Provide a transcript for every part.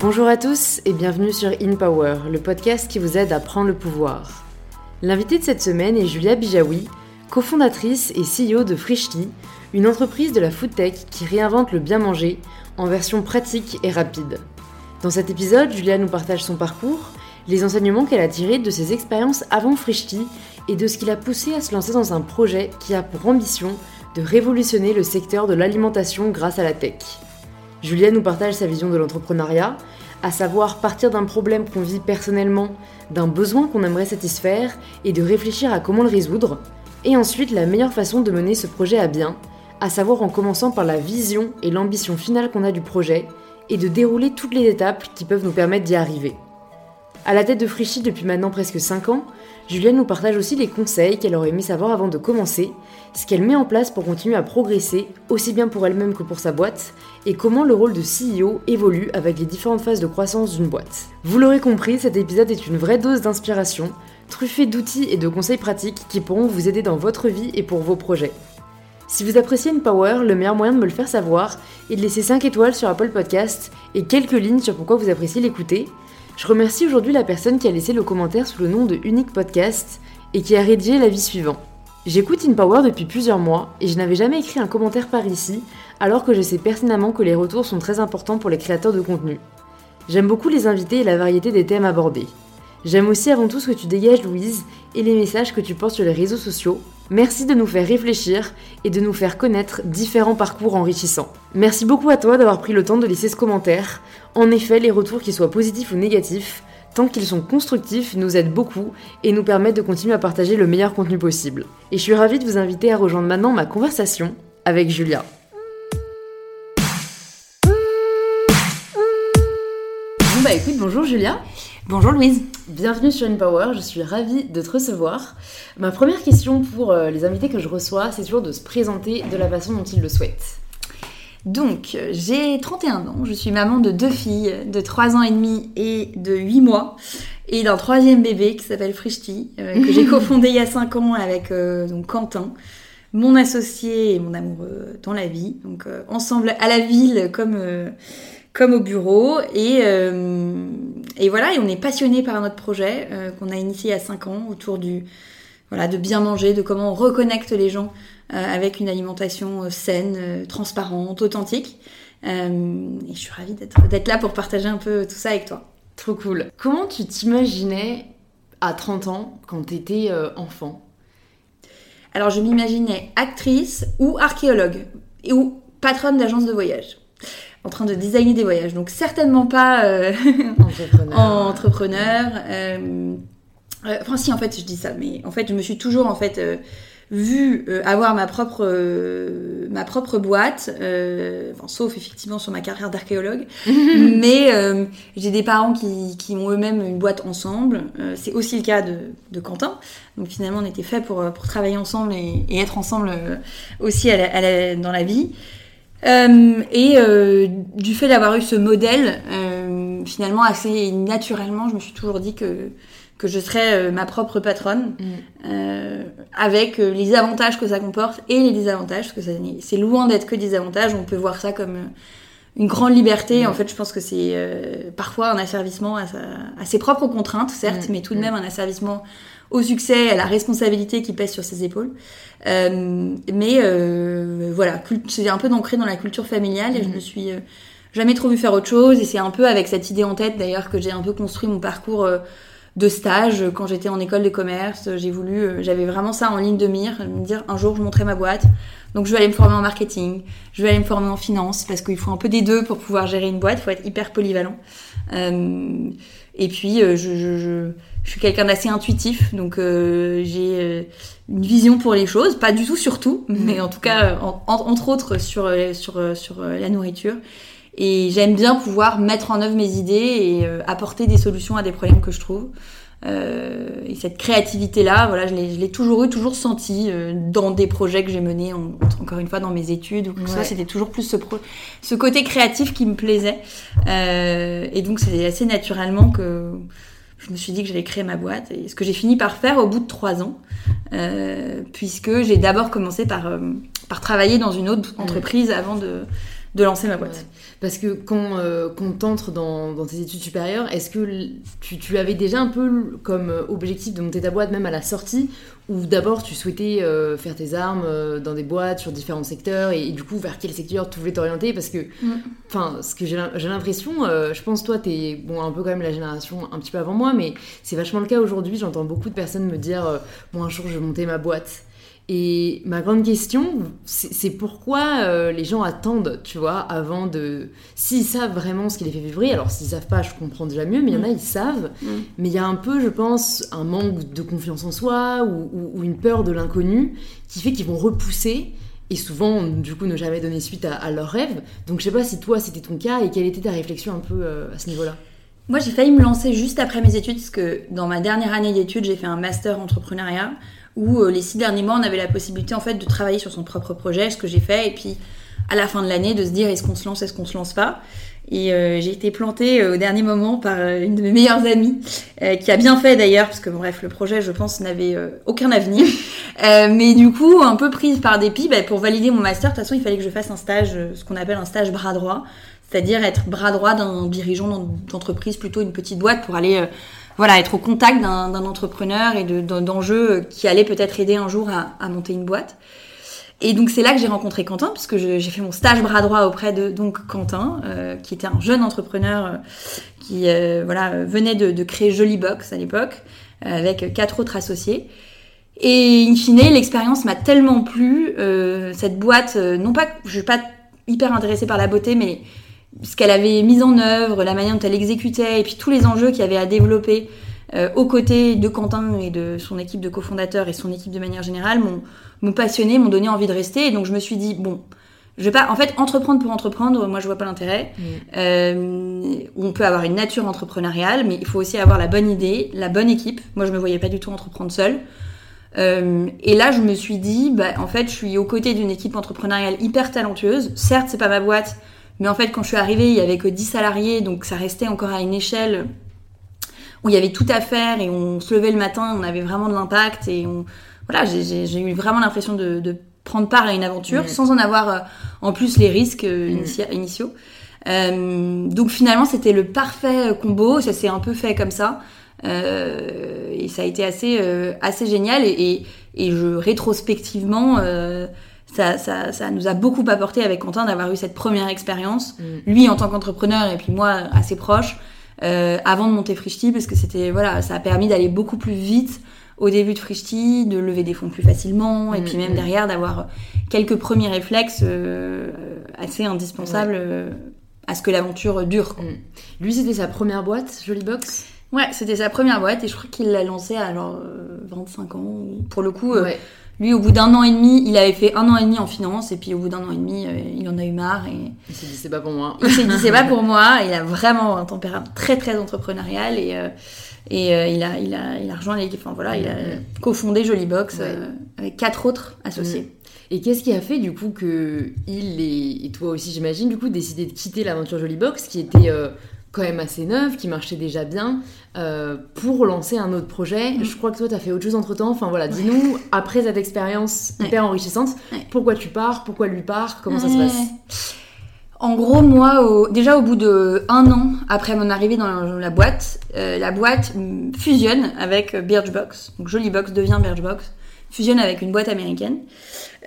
Bonjour à tous et bienvenue sur In Power, le podcast qui vous aide à prendre le pouvoir. L'invitée de cette semaine est Julia Bijawi, cofondatrice et CEO de Frishti, une entreprise de la food tech qui réinvente le bien manger en version pratique et rapide. Dans cet épisode, Julia nous partage son parcours, les enseignements qu'elle a tirés de ses expériences avant Frishti et de ce qui l'a poussée à se lancer dans un projet qui a pour ambition de révolutionner le secteur de l'alimentation grâce à la tech. Julia nous partage sa vision de l'entrepreneuriat, à savoir partir d'un problème qu'on vit personnellement, d'un besoin qu'on aimerait satisfaire et de réfléchir à comment le résoudre, et ensuite la meilleure façon de mener ce projet à bien, à savoir en commençant par la vision et l'ambition finale qu'on a du projet, et de dérouler toutes les étapes qui peuvent nous permettre d'y arriver. À la tête de Frichy depuis maintenant presque 5 ans, Julienne nous partage aussi les conseils qu'elle aurait aimé savoir avant de commencer, ce qu'elle met en place pour continuer à progresser, aussi bien pour elle-même que pour sa boîte, et comment le rôle de CEO évolue avec les différentes phases de croissance d'une boîte. Vous l'aurez compris, cet épisode est une vraie dose d'inspiration, truffé d'outils et de conseils pratiques qui pourront vous aider dans votre vie et pour vos projets. Si vous appréciez une Power, le meilleur moyen de me le faire savoir est de laisser 5 étoiles sur Apple Podcast et quelques lignes sur pourquoi vous appréciez l'écouter. Je remercie aujourd'hui la personne qui a laissé le commentaire sous le nom de Unique Podcast et qui a rédigé l'avis suivant. J'écoute InPower depuis plusieurs mois et je n'avais jamais écrit un commentaire par ici, alors que je sais pertinemment que les retours sont très importants pour les créateurs de contenu. J'aime beaucoup les invités et la variété des thèmes abordés. J'aime aussi avant tout ce que tu dégages, Louise, et les messages que tu portes sur les réseaux sociaux. Merci de nous faire réfléchir et de nous faire connaître différents parcours enrichissants. Merci beaucoup à toi d'avoir pris le temps de laisser ce commentaire. En effet, les retours, qu'ils soient positifs ou négatifs, tant qu'ils sont constructifs, nous aident beaucoup et nous permettent de continuer à partager le meilleur contenu possible. Et je suis ravie de vous inviter à rejoindre maintenant ma conversation avec Julia. Bon bah écoute, bonjour Julia. Bonjour Louise. Bienvenue sur InPower, je suis ravie de te recevoir. Ma première question pour euh, les invités que je reçois, c'est toujours de se présenter de la façon dont ils le souhaitent. Donc, j'ai 31 ans, je suis maman de deux filles de 3 ans et demi et de 8 mois, et d'un troisième bébé qui s'appelle Frishti, euh, que j'ai cofondé il y a 5 ans avec euh, donc Quentin, mon associé et mon amoureux dans la vie, donc ensemble à la ville comme comme au bureau. Et, euh, et voilà, et on est passionné par notre projet euh, qu'on a initié il y a 5 ans autour du voilà de bien manger, de comment on reconnecte les gens euh, avec une alimentation saine, transparente, authentique. et je suis ravie d'être là pour partager un peu tout ça avec toi. Trop cool. Comment tu t'imaginais à 30 ans quand tu étais enfant? Alors je m'imaginais actrice ou archéologue ou patronne d'agence de voyage en train de designer des voyages. Donc certainement pas euh, entrepreneur. entrepreneur euh, euh, enfin si en fait je dis ça, mais en fait je me suis toujours en fait vu avoir ma propre ma propre boîte, enfin, sauf effectivement sur ma carrière d'archéologue, mais j'ai des parents qui, qui ont eux-mêmes une boîte ensemble. c'est aussi le cas de, de, Quentin. Donc finalement on était fait pour, pour travailler ensemble et, et être ensemble aussi à la, dans la vie. Euh, et euh, du fait d'avoir eu ce modèle, euh, finalement assez naturellement, je me suis toujours dit que que je serais euh, ma propre patronne, mm. euh, avec les avantages que ça comporte et les désavantages, parce que c'est loin d'être que des avantages. On peut voir ça comme une grande liberté. Mm. En fait, je pense que c'est parfois un asservissement à, à, ses propres contraintes, certes, mm. mais tout de même un asservissement au succès, à la responsabilité qui pèse sur ses épaules. Euh, mais euh, voilà, c'est un peu ancré dans la culture familiale et je mhm. me suis euh, jamais trop vu faire autre chose. Et c'est un peu avec cette idée en tête d'ailleurs que j'ai un peu construit mon parcours euh, de stage quand j'étais en école de commerce. J'ai voulu, euh, j'avais vraiment ça en ligne de mire, me dire un jour je monterai ma boîte. Donc je vais aller me former en marketing, je vais aller me former en finance parce qu'il faut un peu des deux pour pouvoir gérer une boîte. Il faut être hyper polyvalent. et puis je, je, je je suis quelqu'un d'assez intuitif, donc euh, j'ai euh, une vision pour les choses, pas du tout sur tout, mais en tout cas, entre autres sur, euh, sur, sur la nourriture. Et j'aime bien pouvoir mettre en œuvre mes idées et apporter des solutions à des problèmes que je trouve. et cette créativité-là, voilà, je l'ai toujours eu, toujours senti dans des projets que j'ai menés, encore une fois dans mes études ou ça. C'était toujours plus ce, ce côté créatif qui me plaisait. et donc c'est assez naturellement que je me suis dit que j'allais créer ma boîte. Et ce que j'ai fini par faire au bout de trois ans, euh, puisque j'ai d'abord commencé par, euh, par travailler dans une autre entreprise avant de, de lancer ma boîte. Parce que quand, euh, quand t'entres dans, dans, tes études supérieures, est-ce que tu, tu, avais déjà un peu comme objectif de monter ta boîte même à la sortie Ou d'abord tu souhaitais euh, faire tes armes euh, dans des boîtes sur différents secteurs et, du coup vers quel secteur tu voulais t'orienter? Parce que, mm. enfin, ce que j'ai l'impression, je pense toi t'es bon, un peu quand même la génération un petit peu avant moi, mais c'est vachement le cas aujourd'hui. J'entends beaucoup de personnes me dire Bon, un jour je vais monter ma boîte. Et ma grande question, c'est pourquoi euh, les gens attendent, tu vois, avant de... S'ils savent vraiment ce qui les fait vibrer, alors s'ils savent pas, je comprends déjà mieux, mais il y en a, mm. ils savent. Mm. Mais il y a un peu, je pense, un manque de confiance en soi ou, une peur de l'inconnu qui fait qu'ils vont repousser et souvent, du coup, ne jamais donner suite à, leurs rêves. Donc je sais pas si toi, c'était ton cas et quelle était ta réflexion un peu euh, à ce niveau-là Moi, j'ai failli me lancer juste après mes études, parce que dans ma dernière année d'études, j'ai fait un master entrepreneuriat où euh, les six derniers mois, on avait la possibilité en fait de travailler sur son propre projet, ce que j'ai fait, et puis à la fin de l'année de se dire est-ce qu'on se lance, est-ce qu'on se lance pas? Et euh, j'ai été plantée euh, au dernier moment par une de mes meilleures amies, qui a bien fait d'ailleurs, parce que bref, le projet, je pense, n'avait aucun avenir. mais du coup, un peu prise par dépit, bah, pour valider mon master, de toute façon, il fallait que je fasse un stage, ce qu'on appelle un stage bras droit, c'est-à-dire être bras droit d'un dirigeant d'entreprise, plutôt une petite boîte, pour aller voilà, être au contact d'un entrepreneur et d'enjeux qui allaient peut-être aider un jour à, monter une boîte. Et donc c'est là que j'ai rencontré Quentin, puisque j'ai fait mon stage bras droit auprès de donc Quentin, euh, qui était un jeune entrepreneur euh, qui euh, voilà venait de, créer Jolie Box à l'époque, avec quatre autres associés. Et in fine, l'expérience m'a tellement plu. cette boîte, non pas, je suis pas hyper intéressée par la beauté, mais ce qu'elle avait mis en œuvre, la manière dont elle exécutait, et puis tous les enjeux qu'il y avait à développer euh, aux côtés de Quentin et de son équipe de cofondateurs et son équipe de manière générale m'ont passionné, m'ont donné envie de rester. Et donc je me suis dit bon, je vais pas, en fait, entreprendre pour entreprendre, moi je vois pas l'intérêt. Euh, on peut avoir une nature entrepreneuriale, mais il faut aussi avoir la bonne idée, la bonne équipe. Moi je me voyais pas du tout entreprendre seule. Euh, et là, je me suis dit, bah, en fait, je suis aux côtés d'une équipe entrepreneuriale hyper talentueuse. Certes, c'est pas ma boîte, mais en fait, quand je suis arrivée, il y avait que 10 salariés, donc ça restait encore à une échelle où il y avait tout à faire et on se levait le matin, on avait vraiment de l'impact et on, voilà, j'ai eu vraiment l'impression de, prendre part à une aventure sans en avoir euh, en plus les risques euh, initiaux. Euh, donc finalement, c'était le parfait combo. Ça s'est un peu fait comme ça. et ça a été assez, assez génial. Et, et, je, rétrospectivement, ça, ça, ça, nous a beaucoup apporté avec Quentin d'avoir eu cette première expérience, mm. lui en tant qu'entrepreneur et puis moi assez proche, euh, avant de monter Frishti, parce que c'était voilà, ça a permis d'aller beaucoup plus vite au début de Frishti, de lever des fonds plus facilement, et mm, puis même mm. derrière d'avoir quelques premiers réflexes euh, assez indispensables euh, à ce que l'aventure dure. Lui, c'était sa première boîte, Jolie Box Ouais, c'était sa première boîte et je crois qu'il l'a lancée à alors 25 ans. Pour le coup, ouais. Lui, au bout d'un an et demi, il avait fait un an et demi en finance, et puis au bout d'un an et demi, euh, il en a eu marre. Et... Il s'est dit, c'est pas pour moi. Il s'est dit, c'est pas pour moi. Il a vraiment un tempérament très, très entrepreneurial, et, euh, et euh, il, a, il, a, il a rejoint l'équipe. Enfin voilà, il a cofondé Jolie Box avec quatre autres associés. Et qu'est-ce qui a fait du coup que il et, et toi aussi, j'imagine, du coup, décidé de quitter l'aventure Jolie Box, qui était quand même assez neuve, qui marchait déjà bien, euh, pour lancer un autre projet. Mm. Je crois que toi, tu as fait autre chose entre-temps. Enfin voilà, dis-nous, après cette expérience hyper enrichissante, pourquoi tu pars, pourquoi lui part, comment ça se passe? En gros, moi, déjà au bout de un an après mon arrivée dans la boîte, euh, la boîte fusionne avec Birchbox. Donc Box devient Birchbox, fusionne avec une boîte américaine.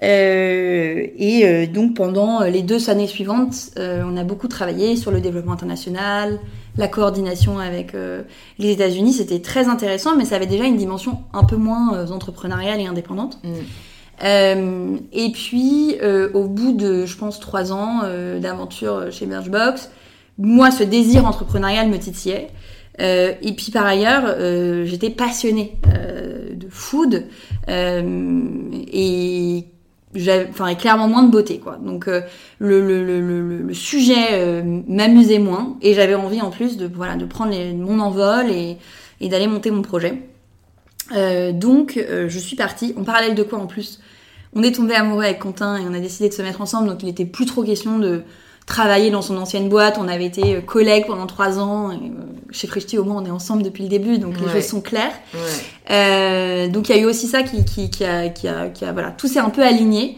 Euh, et euh, donc pendant les deux années suivantes, euh, on a beaucoup travaillé sur le développement international, la coordination avec les États-Unis. C'était très intéressant, mais ça avait déjà une dimension un peu moins entrepreneuriale et indépendante. Mm. et puis, au bout de, je pense, trois ans d'aventure chez Birchbox, moi, ce désir entrepreneurial me titillait. Et puis par ailleurs, j'étais passionnée de food et enfin clairement moins de beauté quoi. Donc euh, le, sujet euh, m'amusait moins et j'avais envie en plus de voilà de prendre mon envol et, d'aller monter mon projet. Euh, donc je suis partie. En parallèle de quoi en plus on est tombé amoureux avec Quentin et on a décidé de se mettre ensemble donc il était plus trop question de travailler dans son ancienne boîte. On avait été collègues pendant trois ans. Et, chez Frishti, au moins, on est ensemble depuis le début, donc les choses sont claires. Euh, donc il y a eu aussi ça qui, qui, qui, a, qui, a, qui a, voilà, tout s'est un peu aligné.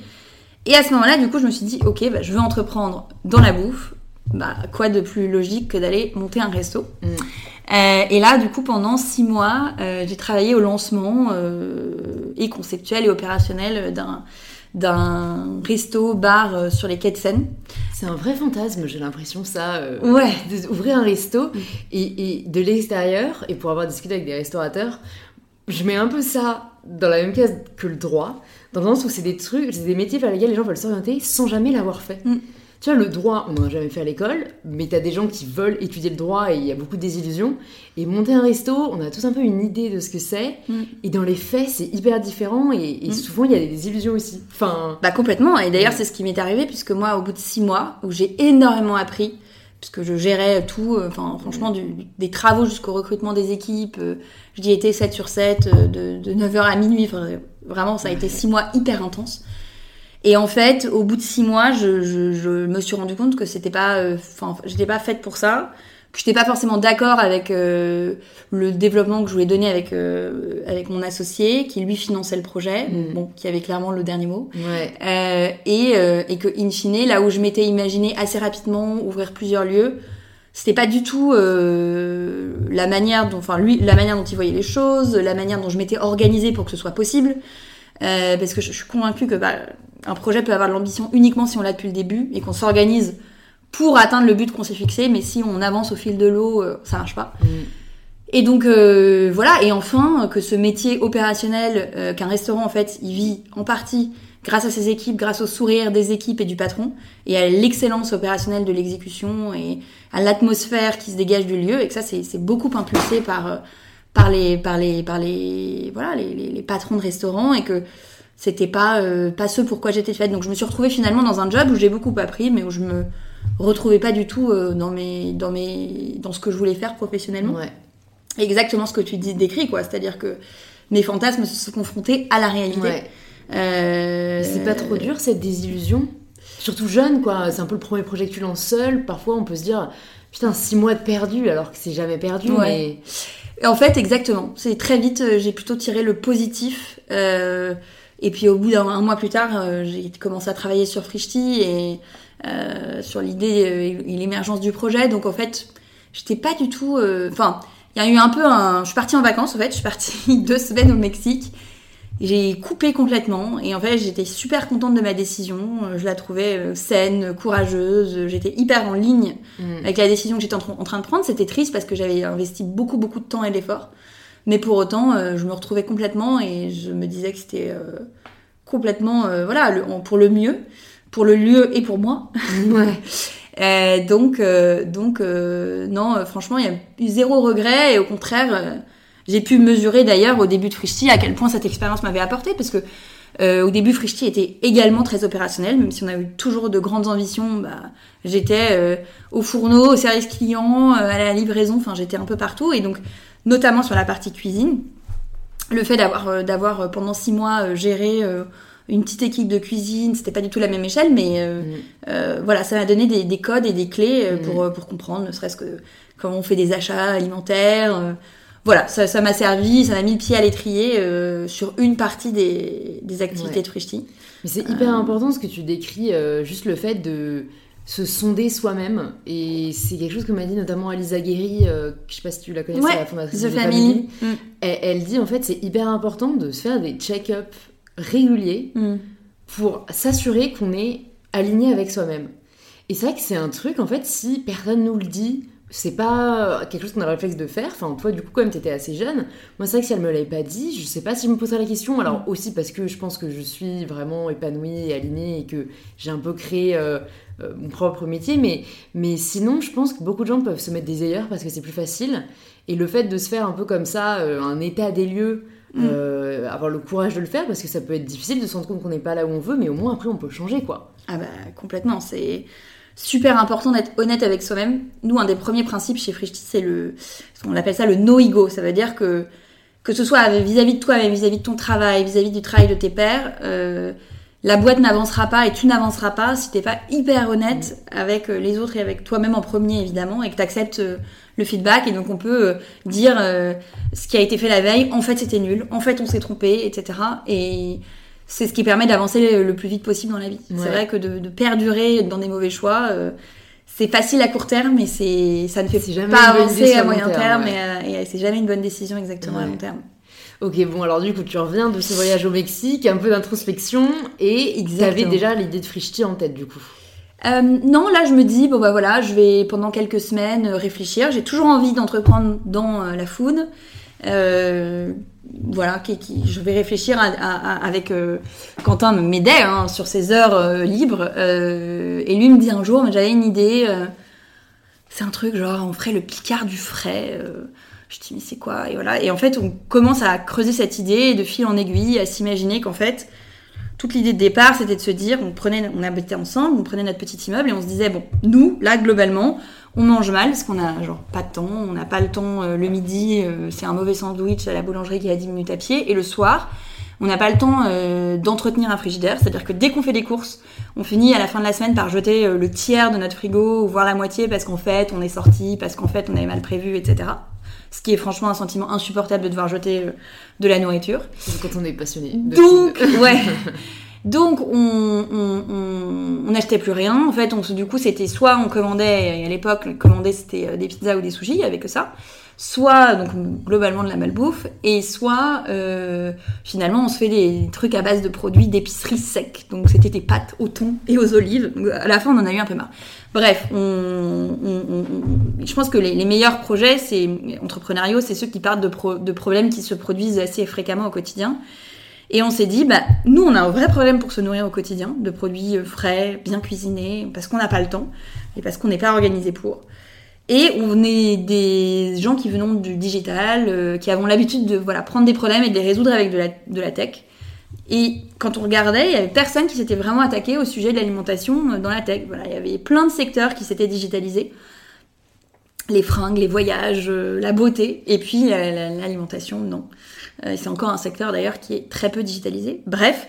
Et à ce moment-là, du coup, je me suis dit, ok, bah, je veux entreprendre dans la bouffe. Bah, quoi de plus logique que d'aller monter un resto? Mm. euh, Et là, du coup, pendant six mois, euh, j'ai travaillé au lancement euh, et conceptuel et opérationnel d'un d'un resto bar sur les quais de Seine. C'est un vrai fantasme, j'ai l'impression ça. ouais. D'ouvrir un resto et, et, de l'extérieur et pour avoir discuté avec des restaurateurs, je mets un peu ça dans la même case que le droit, dans le sens où c'est des trucs, c'est des métiers vers lesquels les gens veulent s'orienter sans jamais l'avoir fait. Mm. Tu vois, le droit, on n'en a jamais fait à l'école, mais t'as des gens qui veulent étudier le droit et il y a beaucoup de désillusions. Et monter un resto, on a tous un peu une idée de ce que c'est. Mm. Et dans les faits, c'est hyper différent et, mm. souvent, il y a des désillusions aussi. Enfin... Bah complètement. Et d'ailleurs, c'est ce qui m'est arrivé, puisque moi, au bout de six mois, où j'ai énormément appris, puisque je gérais tout, euh, enfin franchement des travaux jusqu'au recrutement des équipes. Euh, j'y étais 7 sur 7, euh, de, de 9h à minuit. vraiment, ça a été 6 mois hyper intenses. Et en fait, au bout de 6 mois, je, je, je, me suis rendu compte que c'était pas, enfin, j'étais pas faite pour ça que j'étais pas forcément d'accord avec euh, le développement que je voulais donner avec euh, avec mon associé qui lui finançait le projet mm. bon qui avait clairement le dernier mot ouais. euh, et euh, et que in fine là où je m'étais imaginé assez rapidement ouvrir plusieurs lieux c'était pas du tout euh, la manière dont enfin lui la manière dont il voyait les choses la manière dont je m'étais organisée pour que ce soit possible parce que je, je suis convaincue que bah, un projet peut avoir de l'ambition uniquement si on l'a depuis le début et qu'on s'organise pour atteindre le but qu'on s'est fixé, mais si on avance au fil de l'eau, euh, ça marche pas. Mm. Et donc euh, voilà, et enfin que ce métier opérationnel, euh, qu'un restaurant en fait, il vit en partie grâce à ses équipes, grâce au sourire des équipes et du patron, et à l'excellence opérationnelle de l'exécution et à l'atmosphère qui se dégage du lieu, et que ça c'est beaucoup impulsé par par les par les par les voilà les, les, patrons de restaurants et que c'était pas pas ce pourquoi j'étais faite. Donc je me suis retrouvée finalement dans un job où j'ai beaucoup appris, mais où je me retrouvais pas du tout euh, dans mes dans mes dans ce que je voulais faire professionnellement. Ouais. Exactement ce que tu dis décrit quoi, c'est-à-dire que mes fantasmes se sont confrontés à la réalité. Ouais. Euh... C'est pas trop dur cette désillusion? Surtout jeune quoi, c'est un peu le premier projet que tu lances seul, parfois on peut se dire putain 6 mois de perdu alors que c'est jamais perdu ouais. mais... En fait exactement, c'est très vite euh, j'ai plutôt tiré le positif euh, et puis au bout d'un mois plus tard euh, j'ai commencé à travailler sur Frishti et euh, sur l'idée euh, et l'émergence du projet. Donc en fait, j'étais pas du tout. Enfin, il y a eu un peu un. Je suis partie en vacances en fait. Je suis partie deux semaines au Mexique. J'ai coupé complètement et en fait j'étais super contente de ma décision. Je la trouvais saine, courageuse. J'étais hyper en ligne mm. avec la décision que j'étais en, train de prendre. C'était triste parce que j'avais investi beaucoup beaucoup de temps et d'efforts. Mais pour autant, je me retrouvais complètement et je me disais que c'était complètement, voilà, le, pour le mieux pour le lieu et pour moi. Ouais. euh, donc, euh, donc euh, non, euh, franchement, il y a eu zéro regret et au contraire, euh, j'ai pu mesurer d'ailleurs au début de Frishti à quel point cette expérience m'avait apporté parce que au début, Frishti était également très opérationnel, même si on a eu toujours de grandes ambitions. Bah, j'étais au fourneau, au service client, à la livraison, enfin j'étais un peu partout et donc notamment sur la partie cuisine. Le fait d'avoir d'avoir pendant six mois géré une petite équipe de cuisine, c'était pas du tout la même échelle, mais euh, mm. euh, voilà, ça m'a donné des, des, codes et des clés euh, pour, mm. pour comprendre, ne serait-ce que comment on fait des achats alimentaires. Voilà, ça m'a servi, ça m'a mis le pied à l'étrier sur une partie des, des activités de Frishti. Mais c'est hyper important ce que tu décris, juste le fait de se sonder soi-même. Et c'est quelque chose que m'a dit notamment Alisa Guéry, euh, je sais pas si tu la connais, ouais, la fondatrice de Family. Mm. Elle, elle, dit en fait c'est hyper important de se faire des check-up régulier mm. pour s'assurer qu'on est aligné avec soi-même. Et c'est vrai que c'est un truc, en fait, si personne nous le dit, c'est pas quelque chose qu'on a le réflexe de faire. Enfin, toi, du coup, comme t'étais assez jeune, moi, c'est vrai que si elle me l'avait pas dit, je sais pas si je me poserais la question. Alors, mm. aussi parce que je pense que je suis vraiment épanouie et alignée et que j'ai un peu créé euh, euh, mon propre métier. Mais, mais sinon, je pense que beaucoup de gens peuvent se mettre des ailleurs parce que c'est plus facile. Et le fait de se faire un peu comme ça, euh, un état des lieux, Mm. Euh, avoir le courage de le faire parce que ça peut être difficile de se rendre compte qu'on n'est pas là où on veut, mais au moins après on peut changer quoi. Ah bah complètement, c'est super important d'être honnête avec soi-même. Nous, un des premiers principes chez Frishti, c'est le, on appelle ça le no-ego. Ça veut dire que que ce soit vis-à-vis de toi, mais vis-à-vis de ton travail, vis-à-vis du travail de tes pairs, euh, la boîte n'avancera pas et tu n'avanceras pas si t'es pas hyper honnête avec euh, les autres et avec toi-même en premier évidemment et que tu acceptes le feedback et donc on peut euh, dire euh, ce qui a été fait la veille, en fait c'était nul, en fait on s'est trompé, etc. Et c'est ce qui permet d'avancer le, plus vite possible dans la vie. C'est vrai que de, perdurer dans des mauvais choix, euh, c'est facile à court terme, mais c'est ça ne fait jamais pas avancer à moyen terme, et, c'est jamais une bonne décision exactement à long terme. Ok, bon, alors du coup, tu reviens de ce voyage au Mexique, un peu d'introspection, et tu avais déjà l'idée de Frichti en tête, du coup. Euh, non, là je me dis bon bah voilà, je vais pendant quelques semaines réfléchir. J'ai toujours envie d'entreprendre dans euh, la food. Euh, voilà, qui, je vais réfléchir avec Quentin m'aidait hein, sur ses heures libres et lui me dit un jour, j'avais une idée. c'est un truc genre on ferait le Picard du frais. je dis mais c'est quoi? Et voilà et en fait on commence à creuser cette idée de fil en aiguille à s'imaginer qu'en fait toute l'idée de départ, c'était de se dire, on prenait, on habitait ensemble, on prenait notre petit immeuble et on se disait, bon, nous, là, globalement, on mange mal parce qu'on a genre pas de temps, on n'a pas le temps euh, le midi, euh, c'est un mauvais sandwich à la boulangerie qui est à 10 minutes à pied, et le soir, on n'a pas le temps euh, d'entretenir un frigidaire, c'est-à-dire que dès qu'on fait des courses, on finit à la fin de la semaine par jeter le tiers de notre frigo, voire la moitié, parce qu'en fait, on est sorti, parce qu'en fait, on avait mal prévu, etc ce qui est franchement un sentiment insupportable de devoir jeter euh, de la nourriture. Quand on est passionné. Donc, ouais. Donc, on, on, n'achetait plus rien. En fait, on, du coup, c'était soit on commandait, à l'époque, commander c'était euh, des pizzas ou des sushis, avec que ça soit donc globalement de la malbouffe, et soit euh, finalement on se fait des trucs à base de produits d'épicerie sec. Donc c'était des pâtes au thon et aux olives. à la fin on en a eu un peu marre. Bref, on, je pense que les, meilleurs projets, c'est entrepreneuriaux, c'est ceux qui partent de, de problèmes qui se produisent assez fréquemment au quotidien. Et on s'est dit, bah, nous, on a un vrai problème pour se nourrir au quotidien, de produits frais, bien cuisinés, parce qu'on n'a pas le temps et parce qu'on n'est pas organisé pour. Et on est des gens qui venons du digital, euh, qui avons l'habitude de voilà, prendre des problèmes et de les résoudre avec de la, de la tech. Et quand on regardait, il y avait personne qui s'était vraiment attaqué au sujet de l'alimentation euh, dans la tech. Voilà, il y avait plein de secteurs qui s'étaient digitalisés. Les fringues, les voyages, euh, la beauté, et puis l'alimentation, non. C'est encore un secteur d'ailleurs qui est très peu digitalisé. Bref,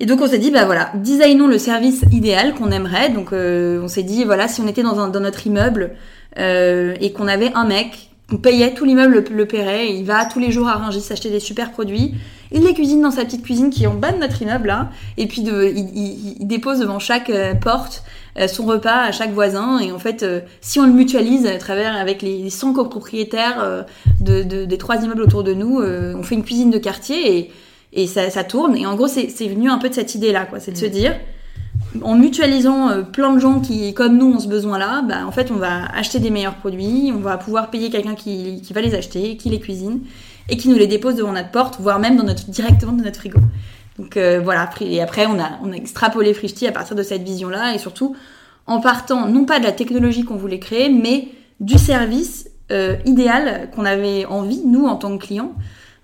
et donc on s'est dit, bah voilà, designons le service idéal qu'on aimerait. Donc on s'est dit, voilà, si on était dans, un, dans notre immeuble, euh, et qu'on avait un mec, on payait, tout l'immeuble le, paierait, il va tous les jours à Rungis s'acheter des super produits, il les cuisine dans sa petite cuisine qui est en bas de notre immeuble là, et puis de, il, il, dépose devant chaque euh, porte euh, son repas à chaque voisin, et en fait, si on le mutualise à travers avec les 100 copropriétaires de, de, des trois immeubles autour de nous, on fait une cuisine de quartier et, et ça, ça tourne, et en gros c'est venu un peu de cette idée là, quoi, c'est de se mm. dire en mutualisant euh, plein de gens qui, comme nous, ont ce besoin-là, bah, en fait, on va acheter des meilleurs produits, on va pouvoir payer quelqu'un qui, va les acheter, qui les cuisine, et qui nous les dépose devant notre porte, voire même dans notre, directement dans notre frigo. Donc euh, voilà, et après, on a, on a extrapolé Frishti à partir de cette vision-là, et surtout en partant non pas de la technologie qu'on voulait créer, mais du service euh, idéal qu'on avait envie, nous, en tant que clients.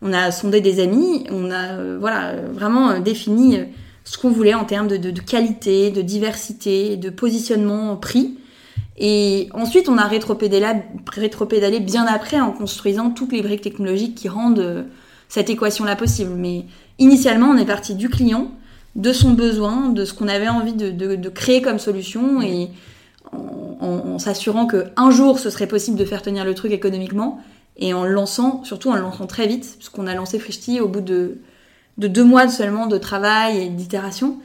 On a sondé des amis, on a voilà, vraiment défini ce qu'on voulait en termes de, qualité, de diversité, de positionnement prix. Et ensuite, on a rétropédalé, bien après en construisant toutes les briques technologiques qui rendent euh, cette équation-là possible. Mais initialement, on est parti du client, de son besoin, de ce qu'on avait envie de, créer comme solution et en, s'assurant qu'un jour, ce serait possible de faire tenir le truc économiquement et en le lançant, surtout en le lançant très vite, puisqu'on a lancé Frishti au bout de de deux mois seulement de travail et d'itération,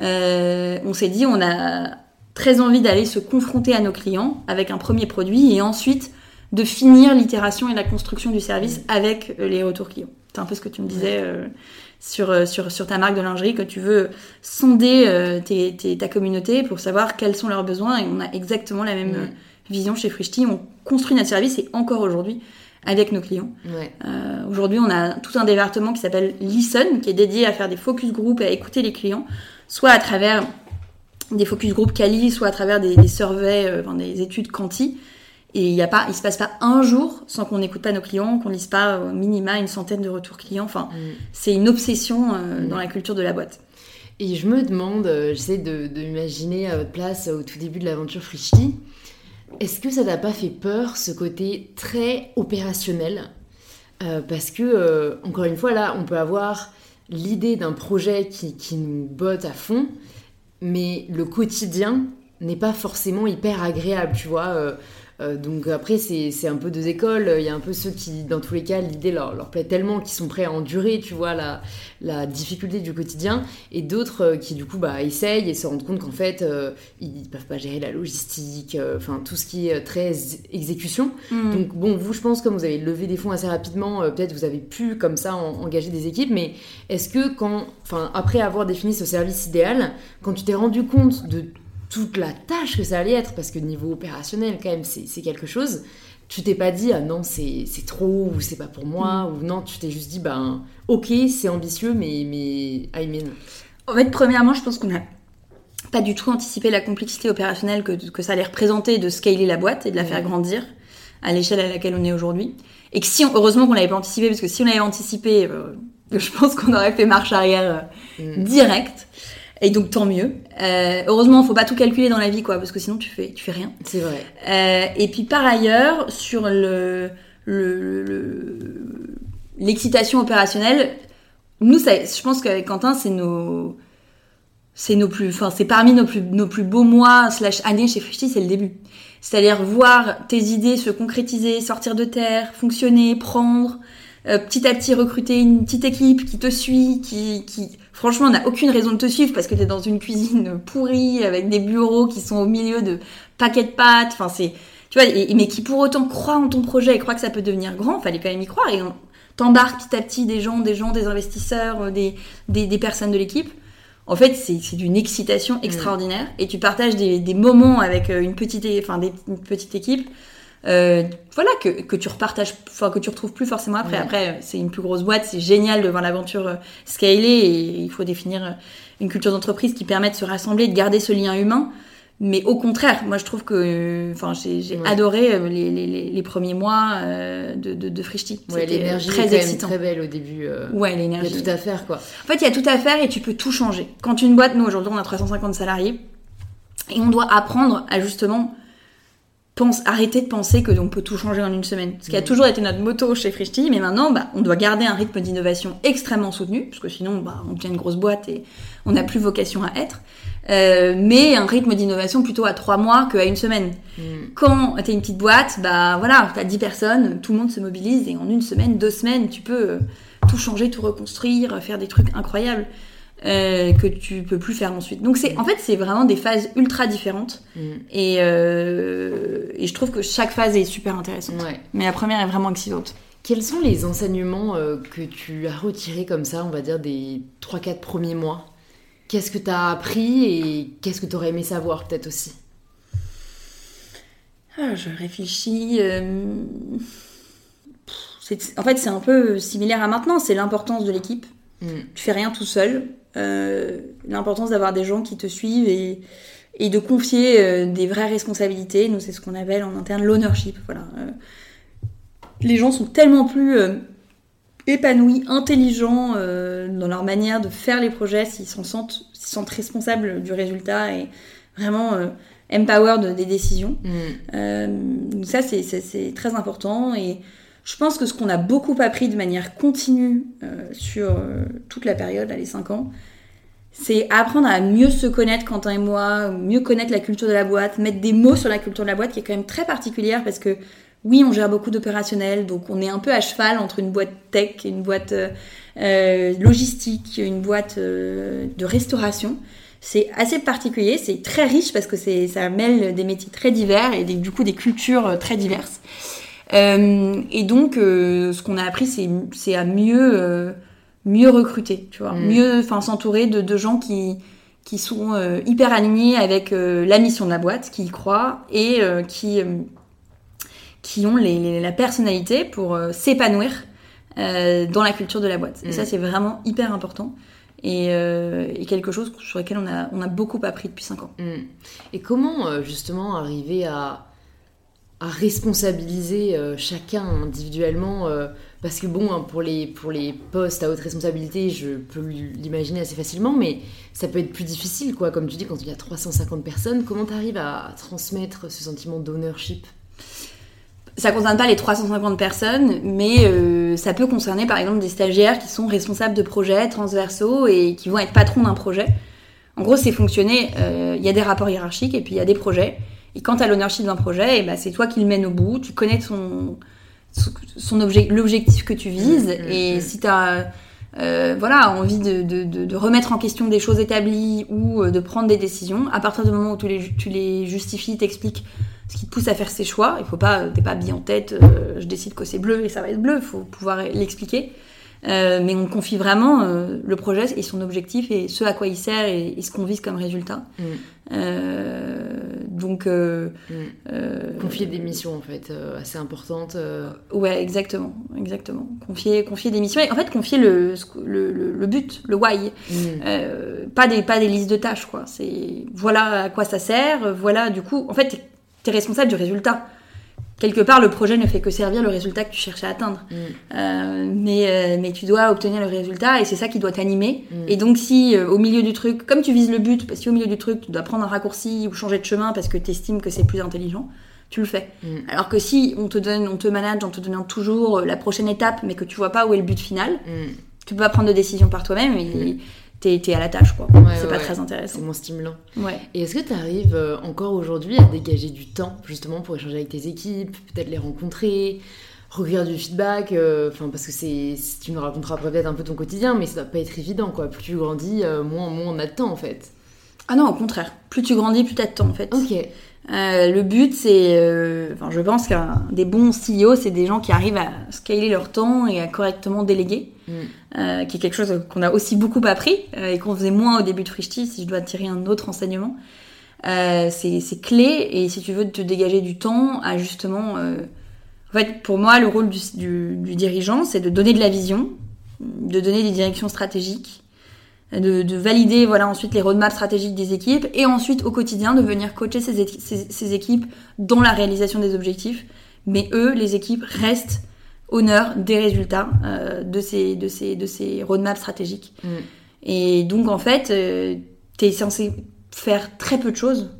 euh, on s'est dit on a très envie d'aller se confronter à nos clients avec un premier produit et ensuite de finir l'itération et la construction du service avec euh, les retours clients. C'est un peu ce que tu me disais euh, sur, sur, sur ta marque de lingerie, que tu veux sonder ta communauté pour savoir quels sont leurs besoins et on a exactement la même vision chez Frishti. On construit notre service et encore aujourd'hui, avec nos clients. Euh, aujourd'hui, on a tout un département qui s'appelle Listen, qui est dédié à faire des focus group et à écouter les clients, soit à travers des focus group quali, soit à travers des, surveys, euh, des études quanti. Et il pas, il se passe pas un jour sans qu'on n'écoute pas nos clients, qu'on lise pas au minima une centaine de retours clients. Enfin, mm. c'est une obsession euh, mm. dans la culture de la boîte. Et je me demande, j'essaie de, de m'imaginer à votre place au tout début de l'aventure Frishti, est-ce que ça t'a pas fait peur, ce côté très opérationnel euh, Parce que, euh, encore une fois, là, on peut avoir l'idée d'un projet qui, nous botte à fond, mais le quotidien n'est pas forcément hyper agréable, tu vois. Euh, donc après, c'est un peu deux écoles. Il y a un peu ceux qui, dans tous les cas, l'idée leur, leur plaît tellement qu'ils sont prêts à endurer, tu vois, la, la difficulté du quotidien. Et d'autres euh, qui, du coup, bah, essayent et se rendent compte qu'en fait, euh, ils peuvent pas gérer la logistique, enfin, tout ce qui est très exécution. Mm. Donc bon, vous, je pense, comme vous avez levé des fonds assez rapidement, peut-être vous avez pu, comme ça, engager des équipes. Mais est-ce que quand, enfin, après avoir défini ce service idéal, quand tu t'es rendu compte de toute la tâche que ça allait être, parce que niveau opérationnel, quand même, c'est quelque chose. Tu t'es pas dit, ah non, c'est trop, ou c'est pas pour moi, mm. ou non, tu t'es juste dit, ben, ok, c'est ambitieux, mais, mais I mean. En fait, premièrement, je pense qu'on a pas du tout anticipé la complexité opérationnelle que, que ça allait représenter de scaler la boîte et de la faire grandir à l'échelle à laquelle on est aujourd'hui. Et que si, heureusement qu'on l'avait pas anticipé, parce que si on l'avait anticipé, euh, je pense qu'on aurait fait marche arrière euh, mm. direct. Et donc tant mieux. Euh, heureusement, faut pas tout calculer dans la vie, quoi, parce que sinon tu fais, tu fais rien. C'est vrai. Euh, et puis par ailleurs, sur le l'excitation le, opérationnelle, nous, ça, je pense qu'avec Quentin, c'est nos c'est nos plus, enfin c'est parmi nos plus nos plus beaux mois slash années chez Frishti, c'est le début. C'est-à-dire voir tes idées se concrétiser, sortir de terre, fonctionner, prendre. Euh, petit à petit recruter une petite équipe qui te suit, qui, qui franchement n'a aucune raison de te suivre parce que tu es dans une cuisine pourrie avec des bureaux qui sont au milieu de paquets de pâtes. Enfin, c'est, tu vois, mais qui pour autant croient en ton projet et croient que ça peut devenir grand. Fallait quand même y croire et on t'embarque petit à petit des gens, des gens, des investisseurs, euh, des, des, des personnes de l'équipe. En fait, c'est d'une excitation mm. extraordinaire et tu partages des, des moments avec euh, une petite, enfin, des, une petite équipe euh, voilà que, que tu repartages enfin que tu retrouves plus forcément après. Après c'est une plus grosse boîte c'est génial de voir l'aventure euh, scaler et il faut définir euh, une culture d'entreprise qui permet de se rassembler de garder ce lien humain. Mais au contraire moi je trouve que enfin j'ai adoré les, les, les, premiers mois de, de, de Frishti. Ouais, l'énergie très excitant. très belle au début ouais l'énergie il y a tout à faire quoi. En fait il y a tout à faire et tu peux tout changer. Quand une boîte nous aujourd'hui on a 350 salariés et on doit apprendre à justement arrêter de penser que on peut tout changer en une semaine. Ce qui a toujours été notre motto chez Frishti, mais maintenant, bah, on doit garder un rythme d'innovation extrêmement soutenu, parce que sinon, bah, on devient une grosse boîte et on n'a plus vocation à être. Euh, mais un rythme d'innovation plutôt à trois mois qu'à une semaine. Mm. Quand t'es une petite boîte, bah voilà, t'as dix personnes, tout le monde se mobilise et en une semaine, deux semaines, tu peux euh, tout changer, tout reconstruire, faire des trucs incroyables. Euh, que tu peux plus faire ensuite. Donc c'est en fait c'est vraiment des phases ultra différentes mm. et, euh, et je trouve que chaque phase est super intéressante. Mais la première est vraiment excitante. Quels sont les enseignements euh, que tu as retirés comme ça, on va dire des 3-4 premiers mois? Qu'est-ce que tu as appris et qu'est-ce que tu aurais aimé savoir peut-être aussi? Ah, Je réfléchis. En fait c'est un peu similaire à maintenant, c'est l'importance de l'équipe. Mm. Tu fais rien tout seul. Euh, l'importance d'avoir des gens qui te suivent et, et de confier euh, des vraies responsabilités. Nous, c'est ce qu'on appelle en interne l'ownership. Voilà. Euh, les gens sont tellement plus épanouis, intelligents dans leur manière de faire les projets s'ils se sentent, sentent responsables du résultat et vraiment empowered des décisions. Mm. ça, c'est très important et je pense que ce qu'on a beaucoup appris de manière continue euh, sur euh, toute la période, les 5 ans, c'est apprendre à mieux se connaître, Quentin et moi, mieux connaître la culture de la boîte, mettre des mots sur la culture de la boîte qui est quand même très particulière parce que oui, on gère beaucoup d'opérationnels, donc on est un peu à cheval entre une boîte tech, une boîte euh, logistique, une boîte de restauration. C'est assez particulier, c'est très riche parce que ça mêle des métiers très divers et du coup des cultures très diverses. Euh, et donc, euh, ce qu'on a appris, c'est à mieux, euh, mieux recruter, tu vois, mm. mieux, enfin, s'entourer de, de, gens qui qui sont hyper alignés avec la mission de la boîte, qui y croient et qui qui ont les, la personnalité pour s'épanouir dans la culture de la boîte. Et ça, mm. c'est vraiment hyper important. Et, et, quelque chose sur lequel on a, on a beaucoup appris depuis 5 ans. Mm. Et comment justement arriver à à responsabiliser euh, chacun individuellement euh, parce que bon hein, pour les pour les postes à haute responsabilité je peux l'imaginer assez facilement mais ça peut être plus difficile quoi comme tu dis quand il y a 350 personnes comment tu arrives à transmettre ce sentiment d'ownership? Ça concerne pas les 350 personnes, mais euh, ça peut concerner par exemple des stagiaires qui sont responsables de projets transversaux et qui vont être patrons d'un projet. En gros, c'est fonctionner. Il y a des rapports hiérarchiques et puis il y a des projets. Et quand tu as l'ownership d'un projet, et bah, c'est toi qui le mènes au bout, tu connais ton, son objet, l'objectif que tu vises. Mmh, mmh, et mmh. si tu as euh, voilà, envie de, de, de, remettre en question des choses établies ou euh, de prendre des décisions, à partir du moment où tu les, tu les justifies, t'expliques ce qui te pousse à faire ces choix, il faut pas, t'es pas bien en tête, euh, je décide que c'est bleu et ça va être bleu, il faut pouvoir l'expliquer. Euh, mais on confie vraiment euh, le projet et son objectif et ce à quoi il sert et, ce qu'on vise comme résultat. Mm. Euh, donc mm. confier des missions en fait assez importantes. Ouais, exactement, exactement. Confier, confier des missions et en fait confier le le, le, but, le why. Mm. pas des pas des listes de tâches quoi. C'est voilà à quoi ça sert. Voilà du coup en fait t'es es responsable du résultat quelque part, le projet ne fait que servir le résultat que tu cherches à atteindre. Mm. Euh, mais, euh, mais tu dois obtenir le résultat et c'est ça qui doit t'animer. Mm. Et donc, si euh, au milieu du truc, comme tu vises le but, parce qu'au milieu du truc, tu dois prendre un raccourci ou changer de chemin parce que tu estimes que c'est plus intelligent, tu le fais. Mm. Alors que si on te donne, on te manage en te donnant toujours la prochaine étape, mais que tu vois pas où est le but final, tu peux pas prendre de décision par toi-même et t'es à la tâche, quoi. c'est pas très intéressant. C'est moins stimulant. Ouais. Et est-ce que tu arrives euh, encore aujourd'hui à dégager du temps, justement, pour échanger avec tes équipes, peut-être les rencontrer, recueillir du feedback euh, Enfin, parce que c'est. Tu nous raconteras peut-être un peu ton quotidien, mais ça doit pas être évident, quoi. Plus tu grandis, euh, moins, moins on a de temps, en fait. Ah non, au contraire. Plus tu grandis, plus t'as de temps, en fait. Ok. le but, c'est, enfin, je pense qu'un des bons CEO, c'est des gens qui arrivent à scaler leur temps et à correctement déléguer. Euh, qui est quelque chose qu'on a aussi beaucoup appris euh, et qu'on faisait moins au début de Frishti, si je dois tirer un autre enseignement. Euh, c'est clé et si tu veux te dégager du temps à justement... En fait, pour moi, le rôle du, dirigeant, c'est de donner de la vision, de donner des directions stratégiques, de, valider voilà ensuite les roadmaps stratégiques des équipes et ensuite au quotidien de venir coacher ces équipes dans la réalisation des objectifs. Mais eux, les équipes, restent honneur des résultats euh, de, ces, de, ces, de ces roadmaps stratégiques. Mm. Et donc, en fait, euh, tu es censé faire très peu de choses.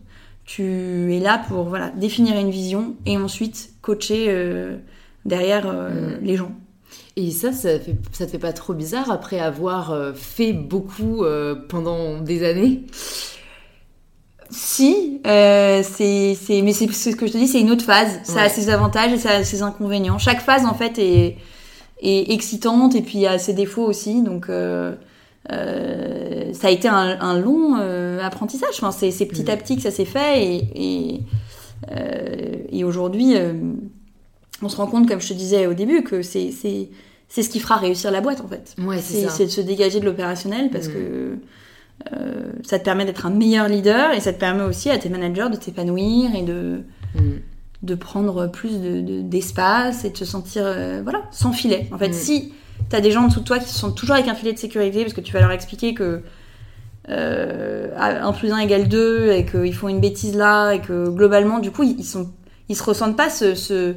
Tu es là pour voilà, définir une vision et ensuite coacher euh, derrière mm. les gens. Et ça, ça, fait, ça te fait pas trop bizarre après avoir fait beaucoup pendant des années? Si, euh, c'est, c'est, mais c'est ce que je te dis, c'est une autre phase. Ça a ses avantages et ça a ses inconvénients. Chaque phase, en fait, est, est excitante et puis a ses défauts aussi. Donc, euh, euh, ça a été un, un long euh, apprentissage. Enfin, c'est, c'est petit à petit que ça s'est fait et, et, euh, et aujourd'hui, euh, on se rend compte, comme je te disais au début, que c'est, c'est, c'est ce qui fera réussir la boîte, en fait. Ouais, c'est, c'est, c'est de se dégager de l'opérationnel parce mm. que euh, ça te permet d'être un meilleur leader et ça te permet aussi à tes managers de t'épanouir et de, mm. de prendre plus d'espace de, et de se sentir euh, voilà, sans filet. En fait, mm. si tu as des gens en dessous de toi qui sont toujours avec un filet de sécurité parce que tu vas leur expliquer que euh, 1 plus 1 égale 2 et qu'ils font une bêtise là et que globalement, du coup, ils, sont, ils se ressentent pas ce, ce,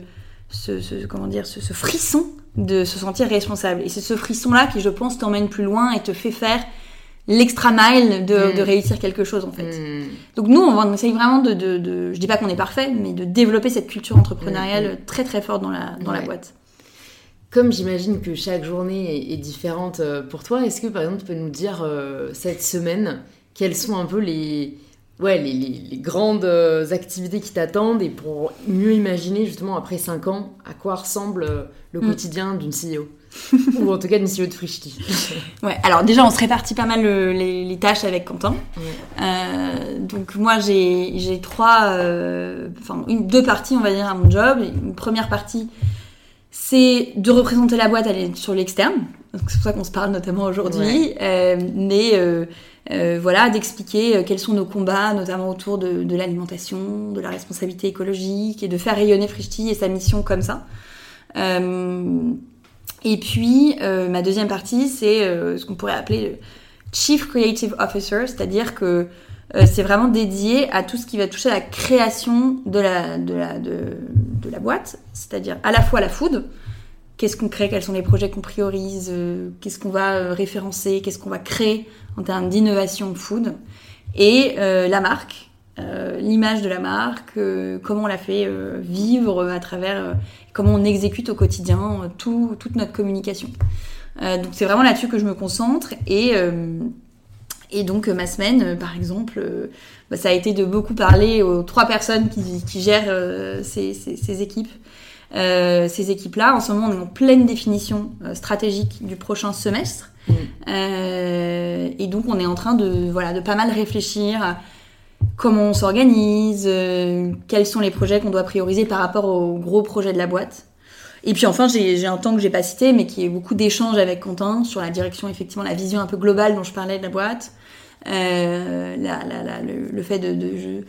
ce, comment dire, ce, ce frisson de se sentir responsable. Et c'est ce frisson-là qui, je pense, t'emmène plus loin et te fait faire l'extra mile de, mm. de, réussir quelque chose en fait. Mm. Donc nous, on, essaye vraiment de, de, de, je dis pas qu'on est parfait, mais de développer cette culture entrepreneuriale mm. très très forte dans la, dans la boîte. Comme j'imagine que chaque journée est, différente euh, pour toi, est-ce que par exemple tu peux nous dire euh, cette semaine quelles sont un peu les, ouais, les, les, grandes euh, activités qui t'attendent et pour mieux imaginer justement après 5 ans à quoi ressemble le quotidien d'une CEO Ou en tout cas, CEO de Frishti. ouais, alors déjà, on se répartit pas mal les, tâches avec Quentin. Euh, donc moi, j'ai trois, euh, enfin, deux parties, on va dire, à mon job. Une première partie, c'est de représenter la boîte sur l'externe. C'est pour ça qu'on se parle notamment aujourd'hui. Euh, mais voilà, d'expliquer quels sont nos combats, notamment autour de, de l'alimentation, de la responsabilité écologique, et de faire rayonner Frishti et sa mission comme ça. Euh, et puis, euh, ma deuxième partie, c'est euh, ce qu'on pourrait appeler le Chief Creative Officer, c'est-à-dire que euh, c'est vraiment dédié à tout ce qui va toucher à la création de la, de la, de, la boîte, c'est-à-dire à la fois la food, qu'est-ce qu'on crée, quels sont les projets qu'on priorise, qu'est-ce qu'on va référencer, qu'est-ce qu'on va créer en termes d'innovation food, et la marque, l'image de la marque, comment on la fait vivre à travers, comment on exécute au quotidien toute notre communication. donc c'est vraiment là-dessus que je me concentre et Et donc ma semaine, par exemple, bah, ça a été de beaucoup parler aux trois personnes qui, gèrent ces, ces, équipes. ces équipes-là, en ce moment, on est en pleine définition stratégique du prochain semestre. Mm. et donc, on est en train de, voilà, de pas mal réfléchir comment on s'organise, quels sont les projets qu'on doit prioriser par rapport aux gros projets de la boîte. Et puis enfin, j'ai un temps que j'ai pas cité, mais qui est beaucoup d'échanges avec Quentin sur la direction, effectivement, la vision un peu globale dont je parlais de la boîte, euh, le, fait de, de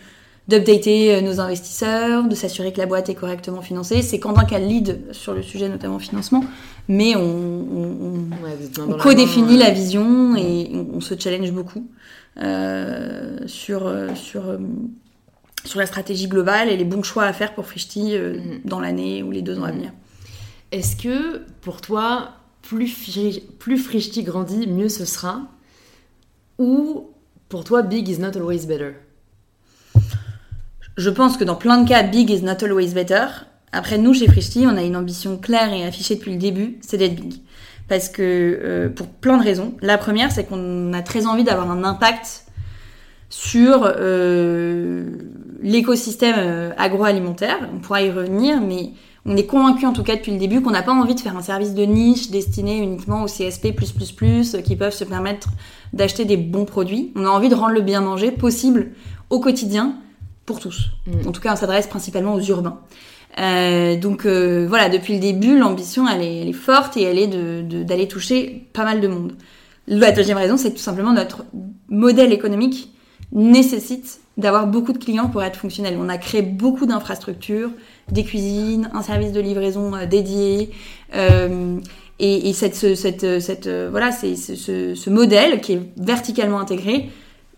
d'updater euh, nos investisseurs, de s'assurer que la boîte est correctement financée. C'est Quentin qui a le lead sur le sujet, notamment financement, mais on, on, on co-définit la vision et on, se challenge beaucoup euh, sur, euh, sur, sur la stratégie globale et les bons choix à faire pour Frishti mm-hmm. dans l'année ou les deux ans à mm-hmm. venir. Est-ce que pour toi, plus, plus Frishti grandit, mieux ce sera? Ou pour toi, big is not always better? Je pense que dans plein de cas, big is not always better. Après, nous, chez Frishti, on a une ambition claire et affichée depuis le début, c'est d'être big. Parce que, euh, pour plein de raisons. La première, c'est qu'on a très envie d'avoir un impact sur euh, l'écosystème euh, agroalimentaire. On pourra y revenir, mais on est convaincu en tout cas depuis le début qu'on n'a pas envie de faire un service de niche destiné uniquement aux CSP++, qui peuvent se permettre d'acheter des bons produits. On a envie de rendre le bien manger possible au quotidien pour tous. Mm. En tout cas, on s'adresse principalement aux urbains. Euh, donc euh, voilà, depuis le début, l'ambition, elle est, forte et elle est d'aller toucher pas mal de monde. La deuxième raison, c'est que tout simplement notre modèle économique nécessite d'avoir beaucoup de clients pour être fonctionnel. On a créé beaucoup d'infrastructures, des cuisines, un service de livraison euh, dédié. Euh, et, et, cette, cette, cette, voilà, c'est ce, ce, modèle qui est verticalement intégré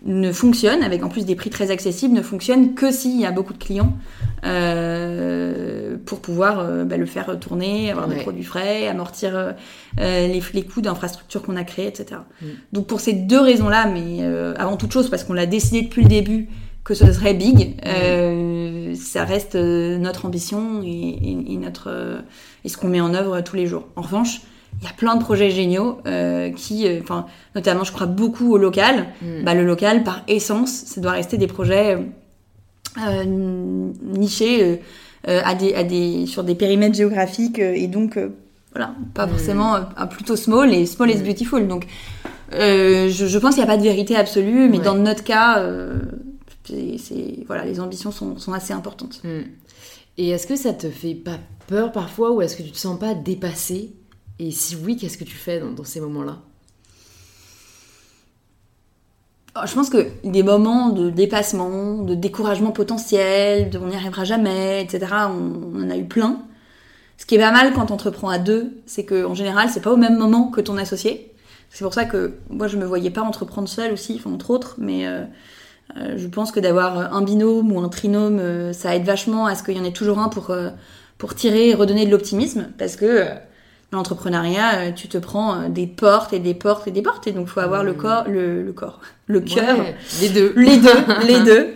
ne fonctionne, avec en plus des prix très accessibles, ne fonctionne que s'il y a beaucoup de clients euh, pour pouvoir euh, bah, le faire tourner, avoir des produits frais, amortir euh, les, les, coûts d'infrastructure qu'on a créés, etc. Mm. Donc pour ces deux raisons-là, mais avant toute chose, parce qu'on l'a décidé depuis le début que ce serait big, mm. ça reste notre ambition et, et, et notre et ce qu'on met en œuvre tous les jours. En revanche, il y a plein de projets géniaux euh, qui, euh, enfin, notamment, je crois beaucoup au local. Mm. Bah, le local, par essence, ça doit rester des projets euh, nichés à des, à des, sur des périmètres géographiques et donc, voilà, pas mm. forcément plutôt small et small is mm. beautiful. Donc, je, je, pense qu'il n'y a pas de vérité absolue, mais dans notre cas, c'est, voilà, les ambitions sont, sont assez importantes. Et est-ce que ça te fait pas peur parfois ou est-ce que tu te sens pas dépassé et si oui, qu'est-ce que tu fais dans, ces moments-là? Oh, je pense que des moments de dépassement, de découragement potentiel, de on n'y arrivera jamais, etc., on, en a eu plein. Ce qui est pas mal quand on entreprend à deux, c'est qu'en général, c'est pas au même moment que ton associé. C'est pour ça que moi, je me voyais pas entreprendre seule aussi, entre autres, mais euh, euh, je pense que d'avoir un binôme ou un trinôme, euh, ça aide vachement à ce qu'il y en ait toujours un pour, pour tirer et redonner de l'optimisme, parce que l'entrepreneuriat, euh, tu te prends euh, des portes et des portes et des portes. Et donc, il faut avoir le mmh. corps, le, le corps, le cœur. les deux. Les deux, les deux.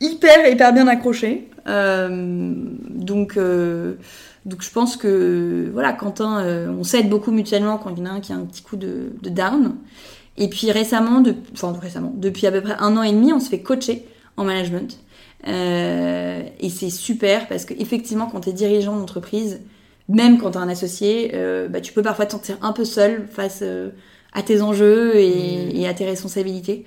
Hyper, hyper bien accroché. Euh, donc, euh, donc, je pense que, voilà, Quentin, on s'aide beaucoup mutuellement quand il y en a un qui a un petit coup de, de down. Et puis récemment, de, enfin récemment, depuis à peu près un an et demi, on se fait coacher en management. et c'est super parce que effectivement, quand tu es dirigeant d'entreprise, même quand tu as un associé, euh, bah, tu peux parfois te sentir un peu seul face euh, à tes enjeux et, mm. et à tes responsabilités.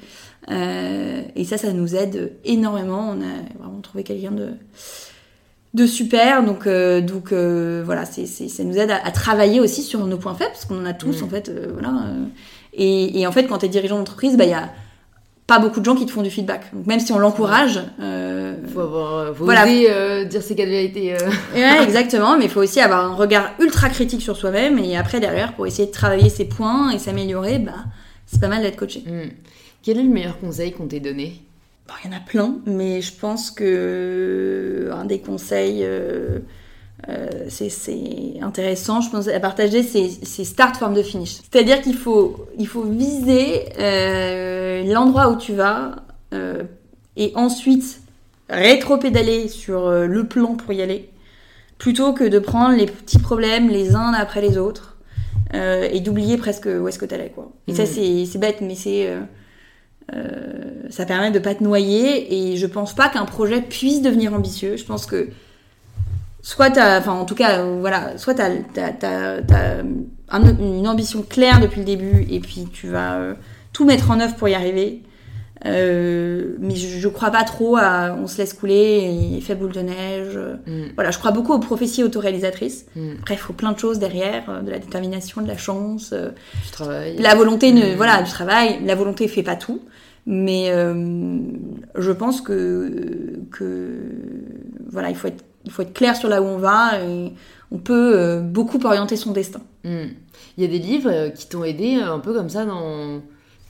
Euh, et ça, ça nous aide énormément. On a vraiment trouvé quelqu'un de, de super. Donc, euh, donc euh, voilà, c'est, ça nous aide à, à, travailler aussi sur nos points faibles, parce qu'on en a tous, mm. en fait. voilà. Et, et, en fait, quand tu es dirigeant d'entreprise, bah, il y a pas beaucoup de gens qui te font du feedback. Donc même si on l'encourage, euh, faut avoir, faut voilà. oser euh, dire ses quatre vérités. Euh. Ouais, exactement, mais il faut aussi avoir un regard ultra critique sur soi-même et après derrière pour essayer de travailler ses points et s'améliorer, bah c'est pas mal d'être coaché. Hmm. Quel est le meilleur conseil qu'on t'ait donné? Il y en a plein, mais je pense que un des conseils euh, c'est intéressant, je pense, à partager, c'est start, forme de finish. C'est-à-dire qu'il faut, il faut viser euh, l'endroit où tu vas euh, et ensuite rétro-pédaler sur euh, le plan pour y aller, plutôt que de prendre les petits problèmes les uns après les autres et d'oublier presque où est-ce que tu allais. Quoi. Et ça, mm. c'est bête, mais c'est ça permet de pas te noyer et je pense pas qu'un projet puisse devenir ambitieux. Je pense que soit t'as, enfin en tout cas, voilà, soit t'as, t'as, une ambition claire depuis le début et puis tu vas tout mettre en œuvre pour y arriver. Euh, mais je, je, crois pas trop à on se laisse couler et fait boule de neige. Mm. Voilà, je crois beaucoup aux prophéties autoréalisatrices. Mm. Après, il faut plein de choses derrière, euh, de la détermination, de la chance, euh, du travail. La volonté, ne, mm. voilà, du travail. La volonté fait pas tout, mais euh, je pense que que voilà, il faut être il faut être clair sur là où on va et on peut euh, beaucoup orienter son destin. Il y a des livres qui t'ont aidé un peu comme ça dans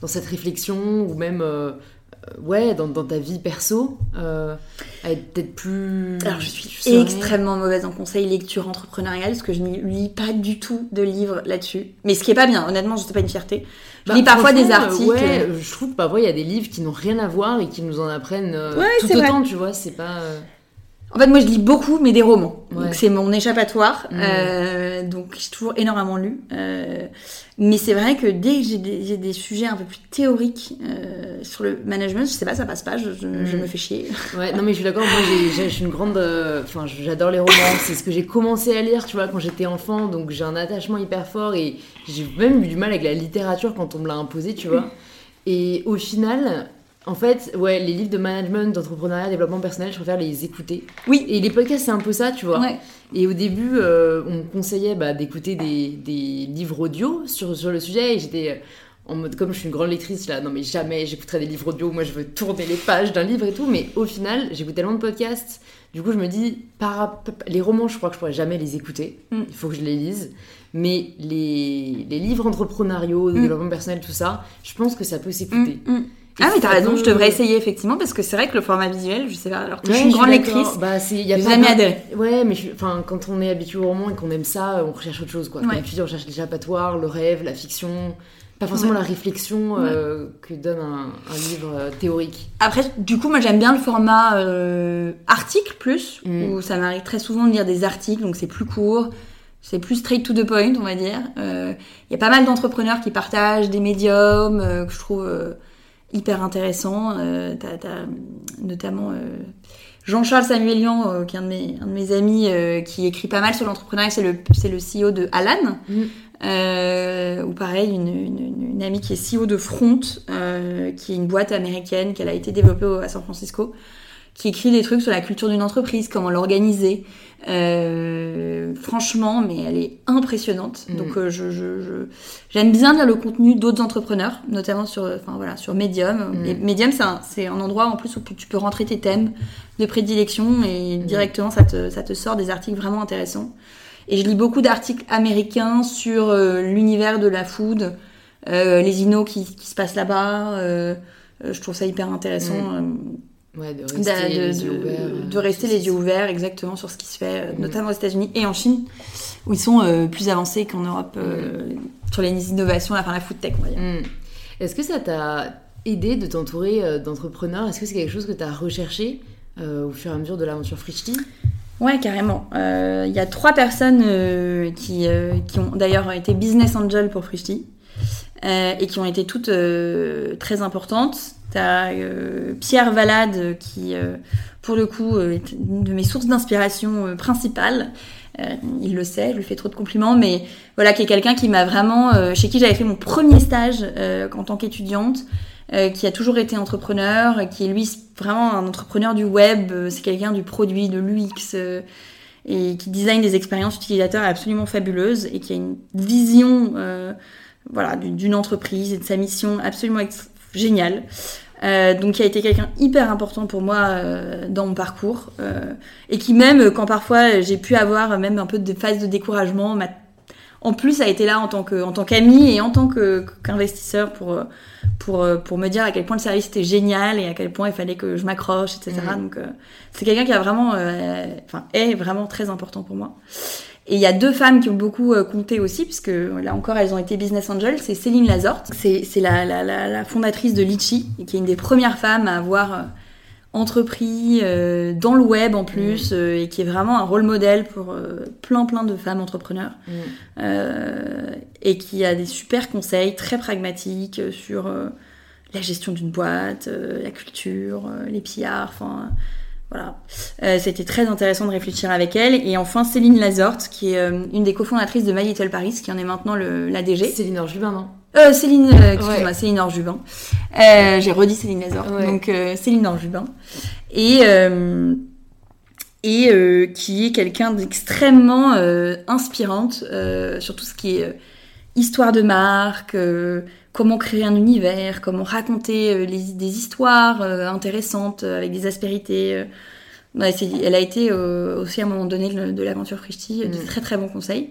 dans cette réflexion ou même euh, euh, ouais dans, dans, ta vie perso euh, à être peut-être plus alors je suis extrêmement mauvaise en conseil lecture entrepreneuriale parce que je ne lis pas du tout de livres là-dessus. Mais ce qui est pas bien honnêtement je sais pas une fierté. Je bah, lis parfois des articles. ouais, je trouve que parfois il y a des livres qui n'ont rien à voir et qui nous en apprennent tout autant tu vois c'est pas en fait, moi, je lis beaucoup, mais des romans. Donc, c'est mon échappatoire. Mmh. Euh, donc, j'ai toujours énormément lu. Euh, mais c'est vrai que dès que j'ai des, des, sujets un peu plus théoriques euh, sur le management, je sais pas, ça passe pas. Je, je, mmh. me fais chier. Ouais, non, mais je suis d'accord. Moi, je suis une grande. Euh, enfin, j'adore les romans. c'est ce que j'ai commencé à lire, tu vois, quand j'étais enfant. Donc, j'ai un attachement hyper fort et j'ai même eu du mal avec la littérature quand on me l'a imposé, tu vois. Et au final, en fait, ouais, les livres de management, d'entrepreneuriat, développement personnel, je préfère les écouter. Oui. Et les podcasts, c'est un peu ça, tu vois. Et au début, euh, on me conseillait bah, d'écouter des, des, livres audio sur, sur le sujet. Et j'étais euh, en mode, comme je suis une grande lectrice, là, non mais jamais j'écouterai des livres audio. Moi, je veux tourner les pages d'un livre et tout. Mais au final, j'écoute tellement de podcasts. Du coup, je me dis, par, les romans, je crois que je pourrais jamais les écouter. Mm. Il faut que je les lise. Mais les, les livres entrepreneuriaux, de mm. développement personnel, tout ça, je pense que ça peut s'écouter. Mm, ah mais t'as raison, je devrais essayer effectivement parce que c'est vrai que le format visuel, je sais pas, alors que je suis une grande lectrice, bah, y a jamais adhéré. Ouais, mais enfin quand on est habitué au roman et qu'on aime ça, on recherche autre chose quoi. Comme tu dis, on cherche l'échappatoire, le rêve, la fiction, pas forcément la réflexion euh, que donne un, livre euh, théorique. Après, du coup, moi j'aime bien le format euh, article plus, mm. où ça m'arrive très souvent de lire des articles, donc c'est plus court. C'est plus straight to the point, on va dire. Il y a pas mal d'entrepreneurs qui partagent des médiums que je trouve hyper intéressant. Euh, t'as, notamment euh, Jean-Charles Samuelian, euh, qui est un de mes, un de mes amis, qui écrit pas mal sur l'entrepreneuriat, c'est le, c'est le CEO de Alan. Mm. ou pareil, une, une, une, amie qui est CEO de Front, qui est une boîte américaine qu'elle a été développée à San Francisco, qui écrit des trucs sur la culture d'une entreprise, comment l'organiser. Euh, franchement, mais elle est impressionnante. Mm. Donc, euh, je, je, j'aime bien lire le contenu d'autres entrepreneurs, notamment sur, enfin voilà, sur Medium. Mm. Medium, c'est un, c'est un endroit en plus où tu peux rentrer tes thèmes de prédilection et mm. directement ça te, ça te sort des articles vraiment intéressants. Et je lis beaucoup d'articles américains sur euh, l'univers de la food, les innos qui, qui se passent là-bas. je trouve ça hyper intéressant. Ouais, de rester, les, yeux ouverts, de rester les yeux ouverts exactement sur ce qui se fait, euh, mm. notamment aux États-Unis et en Chine, où ils sont euh, plus avancés qu'en Europe euh, mm. sur les innovations, enfin la food tech, on va dire. Mm. Est-ce que ça t'a aidé de t'entourer d'entrepreneurs? Est-ce que c'est quelque chose que tu as recherché au fur et à mesure de l'aventure Frichti Ouais, carrément. Il y a trois personnes qui, qui ont d'ailleurs été business angel pour Frichti et qui ont été toutes très importantes. Euh, Pierre Valade qui, euh, pour le coup, euh, est une de mes sources d'inspiration principales. il le sait, je lui fais trop de compliments, mais voilà, qui est quelqu'un qui m'a vraiment, chez qui j'avais fait mon premier stage en tant qu'étudiante, qui a toujours été entrepreneur, qui est lui vraiment un entrepreneur du web, c'est quelqu'un du produit, de l'UX, et qui design des expériences utilisateurs absolument fabuleuses et qui a une vision voilà, d'une entreprise et de sa mission absolument géniale. Euh, donc qui a été quelqu'un hyper important pour moi euh, dans mon parcours euh, et qui même quand parfois j'ai pu avoir même un peu de phase de découragement en plus a été là en tant que en tant qu'ami et en tant qu'investisseur pour pour pour me dire à quel point le service était génial et à quel point il fallait que je m'accroche etc mmh. donc c'est quelqu'un qui a vraiment enfin est vraiment très important pour moi et il y a deux femmes qui ont beaucoup euh, compté aussi, puisque là encore, elles ont été business angels. C'est Céline Lazorte, c'est la, la, la, la, fondatrice de Litchi, et qui est une des premières femmes à avoir euh, entrepris euh, dans le web en plus, mmh. et qui est vraiment un rôle modèle pour plein plein de femmes entrepreneurs, mmh. et qui a des super conseils très pragmatiques sur la gestion d'une boîte, la culture, les pillards, enfin voilà. Euh, C'était très intéressant de réfléchir avec elle. Et enfin, Céline Lazorte, qui est euh, une des cofondatrices de My Little Paris, qui en est maintenant le, la DG. Céline Orjubin, non? Euh, Céline, excuse-moi, Céline Orjubin. J'ai redit Céline Lazorte. Donc, Céline Orjubin. Et, et qui est quelqu'un d'extrêmement inspirante sur tout ce qui est histoire de marque, comment créer un univers, comment raconter euh, des histoires euh, intéressantes euh, avec des aspérités. elle a été aussi à un moment donné de, l'aventure Frishti, de mm. très très bons conseils.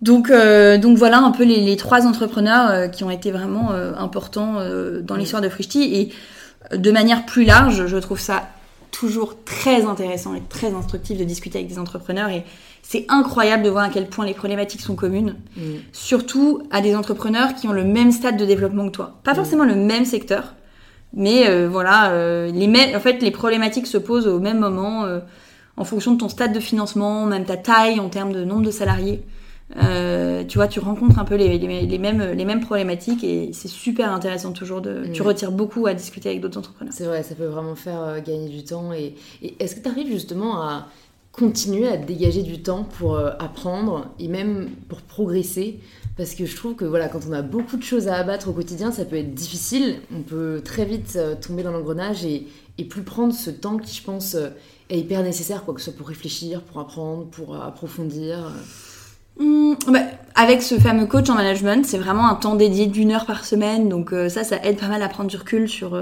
Donc, donc voilà un peu les, trois entrepreneurs qui ont été vraiment importants dans mm. l'histoire de Frishti. Et de manière plus large, je trouve ça toujours très intéressant et très instructif de discuter avec des entrepreneurs. Et c'est incroyable de voir à quel point les problématiques sont communes, mm. surtout à des entrepreneurs qui ont le même stade de développement que toi. Pas mm. forcément le même secteur, mais euh, voilà, euh, les en fait, les problématiques se posent au même moment, euh, en fonction de ton stade de financement, même ta taille en termes de nombre de salariés. tu vois, tu rencontres un peu les, les, mêmes, les mêmes problématiques et c'est super intéressant toujours de. Tu mm. retires beaucoup à discuter avec d'autres entrepreneurs. C'est vrai, ça peut vraiment faire gagner du temps. Et, et est-ce que tu arrives justement à continuer à dégager du temps pour euh, apprendre et même pour progresser. Parce que je trouve que voilà quand on a beaucoup de choses à abattre au quotidien ça peut être difficile. On peut très vite euh, tomber dans l'engrenage et, et, plus prendre ce temps qui je pense euh, est hyper nécessaire quoi que ce soit pour réfléchir pour apprendre pour approfondir. Mmh, bah, avec ce fameux coach en management c'est vraiment un temps dédié d'une heure par semaine. Donc ça ça aide pas mal à prendre du recul sur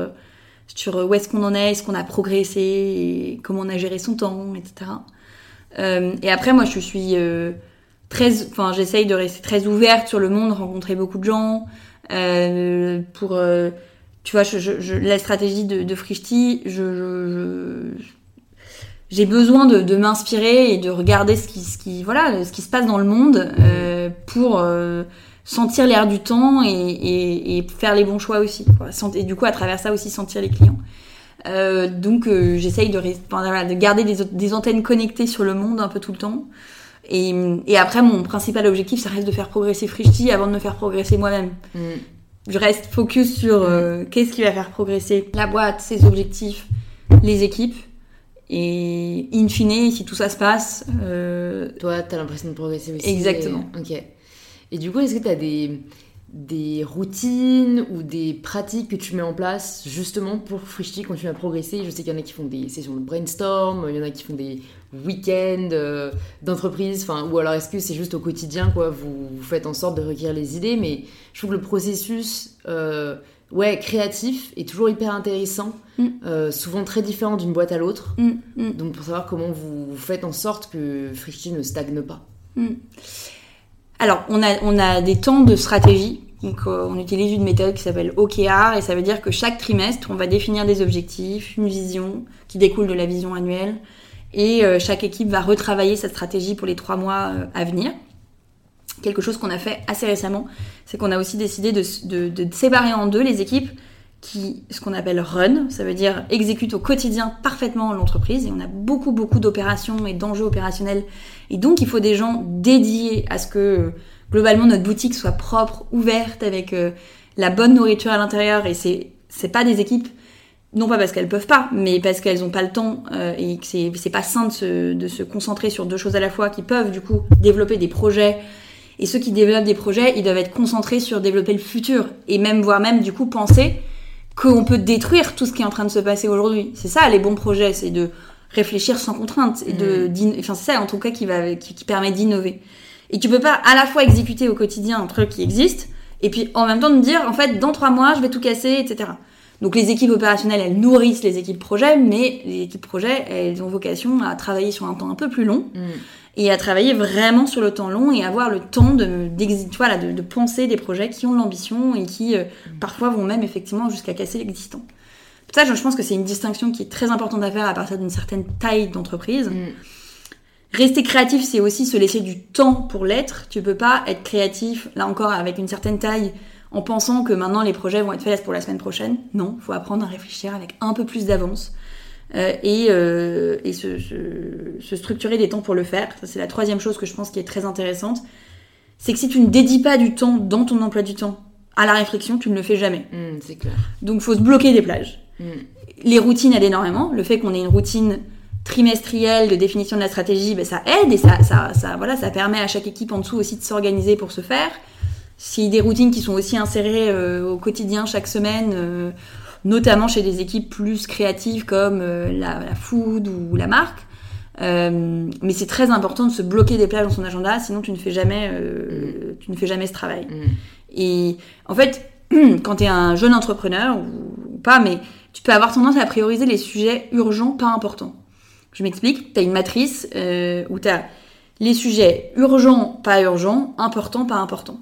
sur où est-ce qu'on en est, est-ce qu'on a progressé, et comment on a géré son temps, etc. Euh, et après, moi, je suis euh, très, enfin, j'essaye de rester très ouverte sur le monde, rencontrer beaucoup de gens. Euh, pour, euh, tu vois, je, je, la stratégie de, de Frishti, je, j'ai besoin de, de m'inspirer et de regarder ce qui, ce qui, voilà, ce qui se passe dans le monde euh, pour sentir l'air du temps et, et, et, faire les bons choix aussi. Quoi. Et du coup, à travers ça aussi, sentir les clients. Euh, donc euh, j'essaye de, de, garder des, des, antennes connectées sur le monde un peu tout le temps. Et, et après, mon principal objectif, ça reste de faire progresser Frishti avant de me faire progresser moi-même. Mm. Je reste focus sur euh, qu'est-ce qui va faire progresser la boîte, ses objectifs, les équipes. Et in fine, si tout ça se passe... Toi, t'as l'impression de progresser aussi. Exactement. Ok. Et du coup, est-ce que t'as des des routines ou des pratiques que tu mets en place justement pour Frishti continuer à progresser Je sais qu'il y en a qui font des sessions de brainstorm, il y en a qui font des week-ends euh, d'entreprise, enfin, ou alors est-ce que c'est juste au quotidien, quoi, vous, faites en sorte de recueillir les idées, mais je trouve que le processus euh, ouais, créatif est toujours hyper intéressant, mm. euh, souvent très différent d'une boîte à l'autre, mm, mm. donc pour savoir comment vous, faites en sorte que Frishti ne stagne pas. Alors, on a, on a des temps de stratégie. Donc, euh, on utilise une méthode qui s'appelle OKR et ça veut dire que chaque trimestre, on va définir des objectifs, une vision qui découle de la vision annuelle et euh, chaque équipe va retravailler sa stratégie pour les trois mois euh, à venir. Quelque chose qu'on a fait assez récemment, c'est qu'on a aussi décidé de, de, de séparer en deux les équipes qui, ce qu'on appelle run, ça veut dire exécute au quotidien parfaitement l'entreprise. Et on a beaucoup, beaucoup d'opérations et d'enjeux opérationnels. Et donc, il faut des gens dédiés à ce que, globalement, notre boutique soit propre, ouverte, avec euh, la bonne nourriture à l'intérieur. Et c'est, c'est pas des équipes, non pas parce qu'elles peuvent pas, mais parce qu'elles ont pas le temps euh, et que c'est, c'est pas sain de se, de se concentrer sur deux choses à la fois qui peuvent, du coup, développer des projets et ceux qui développent des projets, ils doivent être concentrés sur développer le futur et même, voire même, du coup, penser qu'on peut détruire tout ce qui est en train de se passer aujourd'hui. C'est ça les bons projets, c'est de réfléchir sans contrainte et de, mm. enfin c'est ça en tout cas qui va, qui, permet d'innover. Et tu peux pas à la fois exécuter au quotidien un truc qui existe et puis en même temps de dire en fait dans trois mois je vais tout casser, etc. Donc les équipes opérationnelles elles nourrissent les équipes projets, mais les équipes projets elles ont vocation à travailler sur un temps un peu plus long. Mm et à travailler vraiment sur le temps long et avoir le temps de, voilà, de, de penser des projets qui ont l'ambition et qui euh, parfois vont même effectivement jusqu'à casser l'existant. Ça, je pense que c'est une distinction qui est très importante à faire à partir d'une certaine taille d'entreprise. Mm. Rester créatif, c'est aussi se laisser du temps pour l'être. Tu peux pas être créatif, là encore, avec une certaine taille, en pensant que maintenant les projets vont être faits pour la semaine prochaine. Non, faut apprendre à réfléchir avec un peu plus d'avance. Euh, et, euh, et se, se, structurer des temps pour le faire. Ça, c'est la troisième chose que je pense qui est très intéressante. C'est que si tu ne dédies pas du temps dans ton emploi du temps à la réflexion, tu ne le fais jamais. Mm, c'est clair. Donc, faut se bloquer des plages. Mm. Les routines aident énormément. Le fait qu'on ait une routine trimestrielle de définition de la stratégie, ben, ça aide et ça, ça, ça, voilà, ça permet à chaque équipe en dessous aussi de s'organiser pour se faire. Si des routines qui sont aussi insérées euh, au quotidien chaque semaine, euh, notamment chez des équipes plus créatives comme euh, la, la food ou la marque, euh, mais c'est très important de se bloquer des plages dans son agenda, sinon tu ne fais jamais, euh, tu ne fais jamais ce travail. Mm. Et en fait, quand tu es un jeune entrepreneur ou, ou pas, mais tu peux avoir tendance à prioriser les sujets urgents, pas importants. Je m'explique, tu as une matrice euh, où tu as les sujets urgents, pas urgents, importants, pas importants.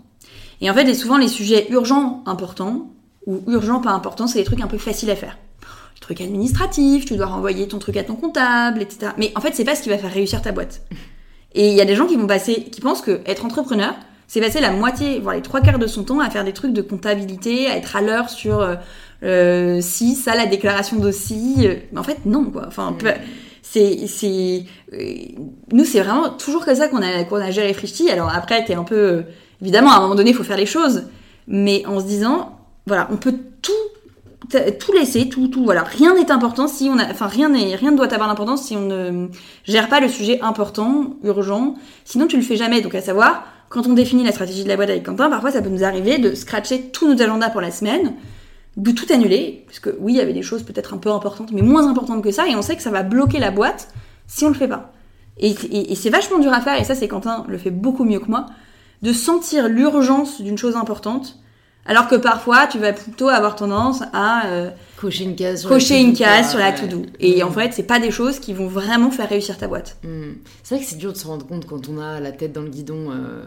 Et en fait, et souvent, les sujets urgents, importants, ou urgents, pas importants, c'est des trucs un peu faciles à faire. Les trucs administratifs, tu dois renvoyer ton truc à ton comptable, etc. Mais en fait, c'est pas ce qui va faire réussir ta boîte. Et il y a des gens qui vont passer, qui pensent que être entrepreneur, c'est passer la moitié, voire les trois quarts de son temps à faire des trucs de comptabilité, à être à l'heure sur euh, euh, si, ça, la déclaration d'aussi. Euh, Mais en fait, non, quoi. Enfin, c'est, c'est, nous, c'est vraiment toujours comme ça qu'on a, qu'on a géré Frishti. Alors après, t'es un peu, évidemment, à un moment donné, il faut faire les choses, mais en se disant, voilà, on peut tout, tout laisser, tout, tout, voilà, rien n'est important si on a, enfin, rien n'est, rien ne doit avoir d'importance si on ne gère pas le sujet important, urgent. Sinon, tu le fais jamais. Donc, à savoir, quand on définit la stratégie de la boîte avec Quentin, parfois, ça peut nous arriver de scratcher tous nos agendas pour la semaine, de tout annuler, parce que oui, il y avait des choses peut-être un peu importantes, mais moins importantes que ça, et on sait que ça va bloquer la boîte si on le fait pas. Et, et- et c'est vachement dur à faire, et ça, c'est Quentin le fait beaucoup mieux que moi, de sentir l'urgence d'une chose importante, alors que parfois, tu vas plutôt avoir tendance à euh, Cocher une case sur cocher la une to-do, case quoi. sur la Ouais. to-do. Et Mm. en fait, c'est pas des choses qui vont vraiment faire réussir ta boîte. Mm. C'est vrai que c'est dur de se rendre compte quand on a la tête dans le guidon. euh,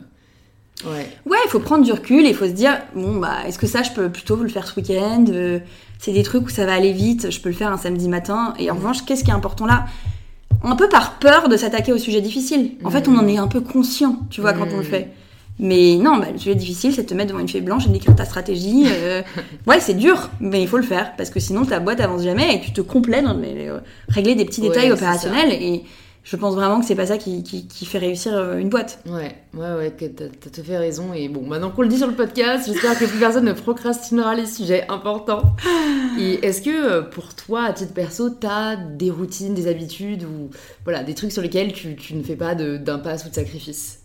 Ouais. Ouais, il faut prendre du recul et il faut se dire bon bah est-ce que ça je peux plutôt le faire ce week-end Euh, C'est des trucs où ça va aller vite, je peux le faire un samedi matin. Et en revanche, qu'est-ce qui est important là? Un peu par peur de s'attaquer au sujet difficile. En fait, on en est un peu conscient, tu vois, quand on le Mm. fait. Mais non, bah, le sujet difficile, c'est de te mettre devant une feuille blanche et d'écrire ta stratégie. euh, ouais, c'est dur, mais il faut le faire parce que sinon ta boîte avance jamais et tu te complais dans les- euh, régler des petits détails opérationnels. Et je pense vraiment que c'est pas ça qui, qui- qui fait réussir euh, une boîte. Ouais, ouais, ouais, que t'as tout fait raison. Et bon, maintenant qu'on le dit sur le podcast, j'espère que plus personne ne procrastinera les sujets importants. Et est-ce que pour toi, à titre perso, t'as des routines, des habitudes ou voilà, des trucs sur lesquels tu, tu ne fais pas de- d'impasse ou de sacrifice?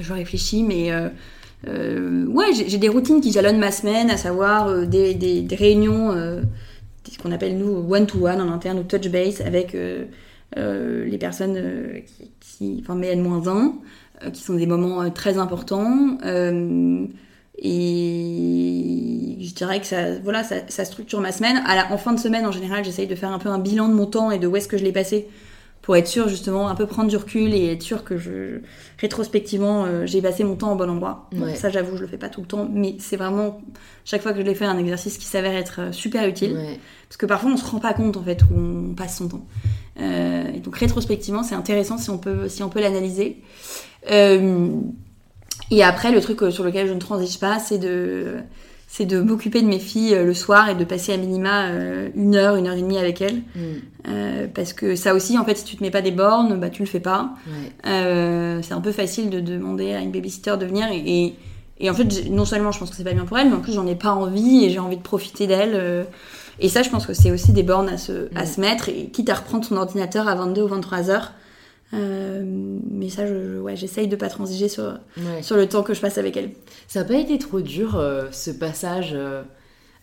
Je réfléchis, mais euh, euh, ouais, j'ai des routines qui jalonnent ma semaine, à savoir euh, des, réunions, ce qu'on appelle nous one-to-one en interne ou touch base avec les personnes qui, qui, enfin, mes N-1, euh, qui sont des moments très importants. et je dirais que ça, voilà, ça, structure ma semaine. En fin de semaine, en général, j'essaye de faire un peu un bilan de mon temps et de où est-ce que je l'ai passé pour être sûr justement un peu prendre du recul et être sûr que je rétrospectivement euh, j'ai passé mon temps au bon endroit. Ça j'avoue je le fais pas tout le temps mais c'est vraiment chaque fois que je l'ai fait un exercice qui s'avère être euh, super utile Ouais. parce que parfois on se rend pas compte en fait où on passe son temps. Euh, et donc rétrospectivement c'est intéressant si on peut si on peut l'analyser. Euh, et après le truc sur lequel je ne transige pas c'est de c'est de m'occuper de mes filles euh, le soir et de passer à minima euh, une heure, une heure et demie avec elles. Mm. Euh, parce que ça aussi, en fait, si tu te mets pas des bornes, bah tu le fais pas. Ouais. Euh, c'est un peu facile de demander à une babysitter de venir et, et, et en fait, non seulement je pense que c'est pas bien pour elle, mais en plus j'en ai pas envie et j'ai envie de profiter d'elle. euh. et ça, je pense que c'est aussi des bornes à se, à Mm. se mettre et quitte à reprendre ton ordinateur à 22 ou 23 heures. Euh, mais ça, je, je- ouais, j'essaye de pas transiger sur, Ouais. sur le temps que je passe avec elle. Ça n'a pas été trop dur euh, ce passage euh,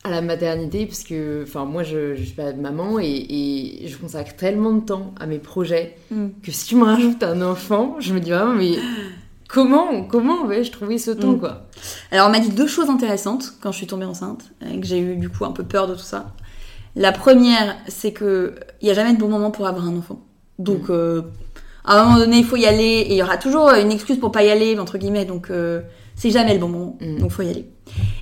à la maternité parce que enfin moi je, je suis pas maman et, et je consacre tellement de temps à mes projets Mm. que si tu me rajoutes un enfant, je me dis vraiment mais comment comment vais-je trouver ce temps Mm. quoi Alors, on m'a dit deux choses intéressantes quand je suis tombée enceinte, et que j'ai eu du coup un peu peur de tout ça. La première, c'est que il y a jamais de bon moment pour avoir un enfant. Donc, euh, à un moment donné, il faut y aller, et il y aura toujours une excuse pour pas y aller, entre guillemets. Donc, euh, c'est jamais le bon moment. Mm. Donc, faut y aller.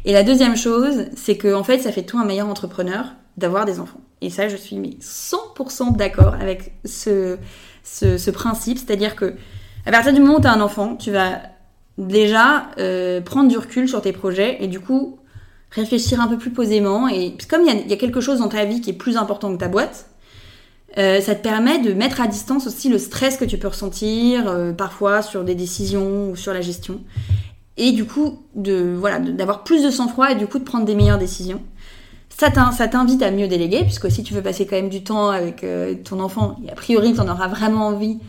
Et la deuxième chose, c'est que en fait, ça fait tout un meilleur entrepreneur d'avoir des enfants. Et ça, je suis mais 100% d'accord avec ce, ce, ce principe, c'est-à-dire que à partir du moment où tu as un enfant, tu vas déjà euh, prendre du recul sur tes projets et du coup réfléchir un peu plus posément. Et comme il y y a quelque chose dans ta vie qui est plus important que ta boîte, Euh, ça te permet de mettre à distance aussi le stress que tu peux ressentir euh, parfois sur des décisions ou sur la gestion. Et du coup, de voilà, d'avoir plus de sang-froid et du coup de prendre des meilleures décisions. Ça t'invite à mieux déléguer, puisque si tu veux passer quand même du temps avec euh, ton enfant, et a priori tu en auras vraiment envie,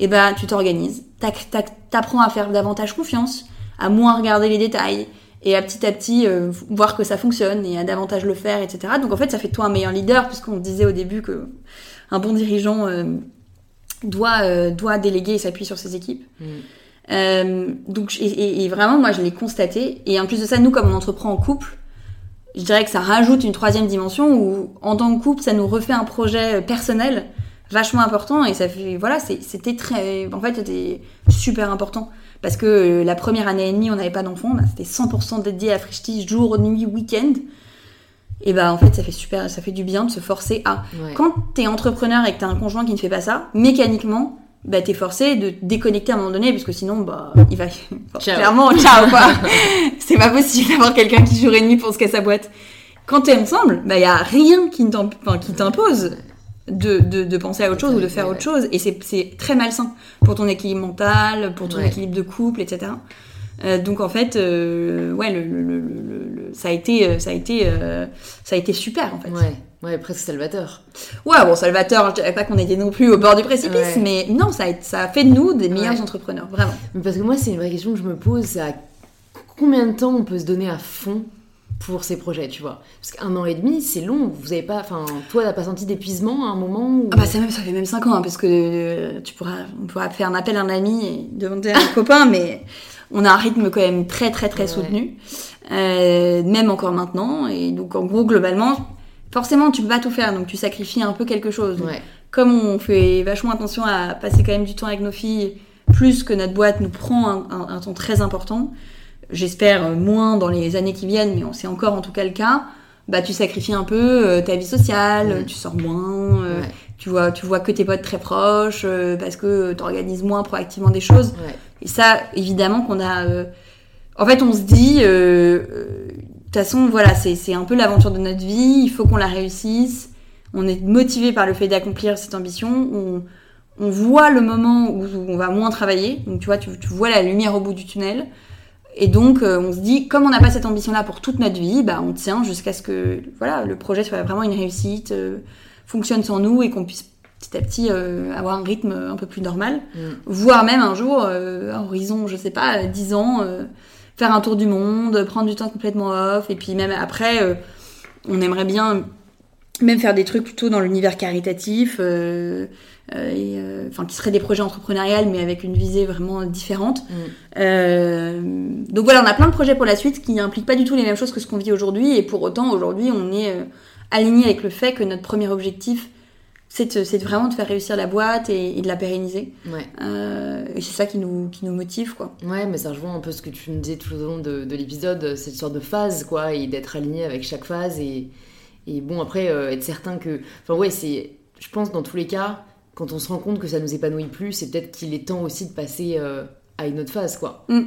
et eh ben tu t'organises. T'apprends à faire davantage confiance, à moins regarder les détails, et à petit à petit voir que ça fonctionne et à davantage le faire, etc. Donc en fait, ça fait toi un meilleur leader, puisqu'on disait au début que un bon dirigeant euh, doit, euh, doit déléguer et s'appuyer sur ses équipes. Mm. Euh, donc, et, vraiment, moi, je l'ai constaté. Et en plus de ça, nous, comme on entreprend en couple, je dirais que ça rajoute une troisième dimension où, en tant que couple, ça nous refait un projet personnel vachement important. Et ça fait, voilà, c'était très, en fait, c'était super important. Parce que la première année et demie, on n'avait pas d'enfant. Bah, c'était 100% dédié à Frishti, jour, nuit, week-end et bah en fait ça fait super ça fait du bien de se forcer à. Quand t'es entrepreneur et que t'as un conjoint qui ne fait pas ça mécaniquement bah t'es forcé de déconnecter à un moment donné parce que sinon bah il va clairement ciao quoi. C'est pas possible d'avoir quelqu'un qui joue et nuit pour se casser sa boîte. Quand t'es ensemble bah y a rien qui t'impose de, de, de, penser à autre chose ou de faire autre chose. Et c'est très malsain pour ton équilibre mental pour ton équilibre de couple etc euh, donc en fait, euh, ouais, le, le, le, ça a été, euh, ça a été, ça a été super en fait. Ouais. Ouais, presque salvateur. Ouais, bon, salvateur, je dirais pas qu'on était non plus au bord du précipice, mais non, ça a, ça a fait de nous des meilleurs entrepreneurs, vraiment. Parce que moi, c'est une vraie question que je me pose, c'est à combien de temps on peut se donner à fond pour ces projets, tu vois? Parce qu'un an et demi, c'est long. Vous avez pas, enfin, toi, t'as pas senti d'épuisement à un moment Ah bah ça, même, ça fait même cinq ans, hein, parce que tu pourras, on pourra faire un appel à un ami et demander à un copain, mais on a un rythme quand même très très très soutenu, euh, même encore maintenant. Et donc en gros, globalement, forcément, tu peux pas tout faire, donc tu sacrifies un peu quelque chose. Comme on fait vachement attention à passer quand même du temps avec nos filles, plus que notre boîte nous prend un, temps très important, j'espère moins dans les années qui viennent, mais c'est encore en tout cas le cas. Bah, tu sacrifies un peu euh, ta vie sociale, tu sors moins, euh, tu vois, tu vois que tes potes très proches, parce que tu organises moins proactivement des choses. Et ça, évidemment, qu'on a. Euh, en fait, on se dit, euh, euh, de toute façon, voilà, c'est un peu l'aventure de notre vie. Il faut qu'on la réussisse. On est motivé par le fait d'accomplir cette ambition. On, on, voit le moment où on va moins travailler. Donc, tu vois, tu, tu vois la lumière au bout du tunnel. Et donc, on se dit, comme on n'a pas cette ambition-là pour toute notre vie, bah, on tient jusqu'à ce que voilà, le projet soit vraiment une réussite, fonctionne sans nous et qu'on puisse petit à petit euh, avoir un rythme un peu plus normal, mm. voire même un jour, euh, à horizon, je sais pas, 10 ans, euh, faire un tour du monde, prendre du temps complètement off, et puis même après, on aimerait bien même faire des trucs plutôt dans l'univers caritatif, et, enfin qui seraient des projets entrepreneuriales, mais avec une visée vraiment différente. Mm. donc voilà, on a plein de projets pour la suite qui n'impliquent pas du tout les mêmes choses que ce qu'on vit aujourd'hui, et pour autant, aujourd'hui, on est aligné avec le fait que notre premier objectif, c'est vraiment de faire réussir la boîte et, de la pérenniser. Euh, et c'est ça qui nous, qui nous motive, quoi. Ouais, mais ça rejoint un peu ce que tu me disais tout au long de, l'épisode, cette sorte de phase, quoi, et d'être aligné avec chaque phase. Et, et bon, après, euh, être certain que... Enfin, ouais, c'est... Je pense, dans tous les cas, quand on se rend compte que ça nous épanouit plus, c'est peut-être qu'il est temps aussi de passer euh, à une autre phase, quoi. Mm.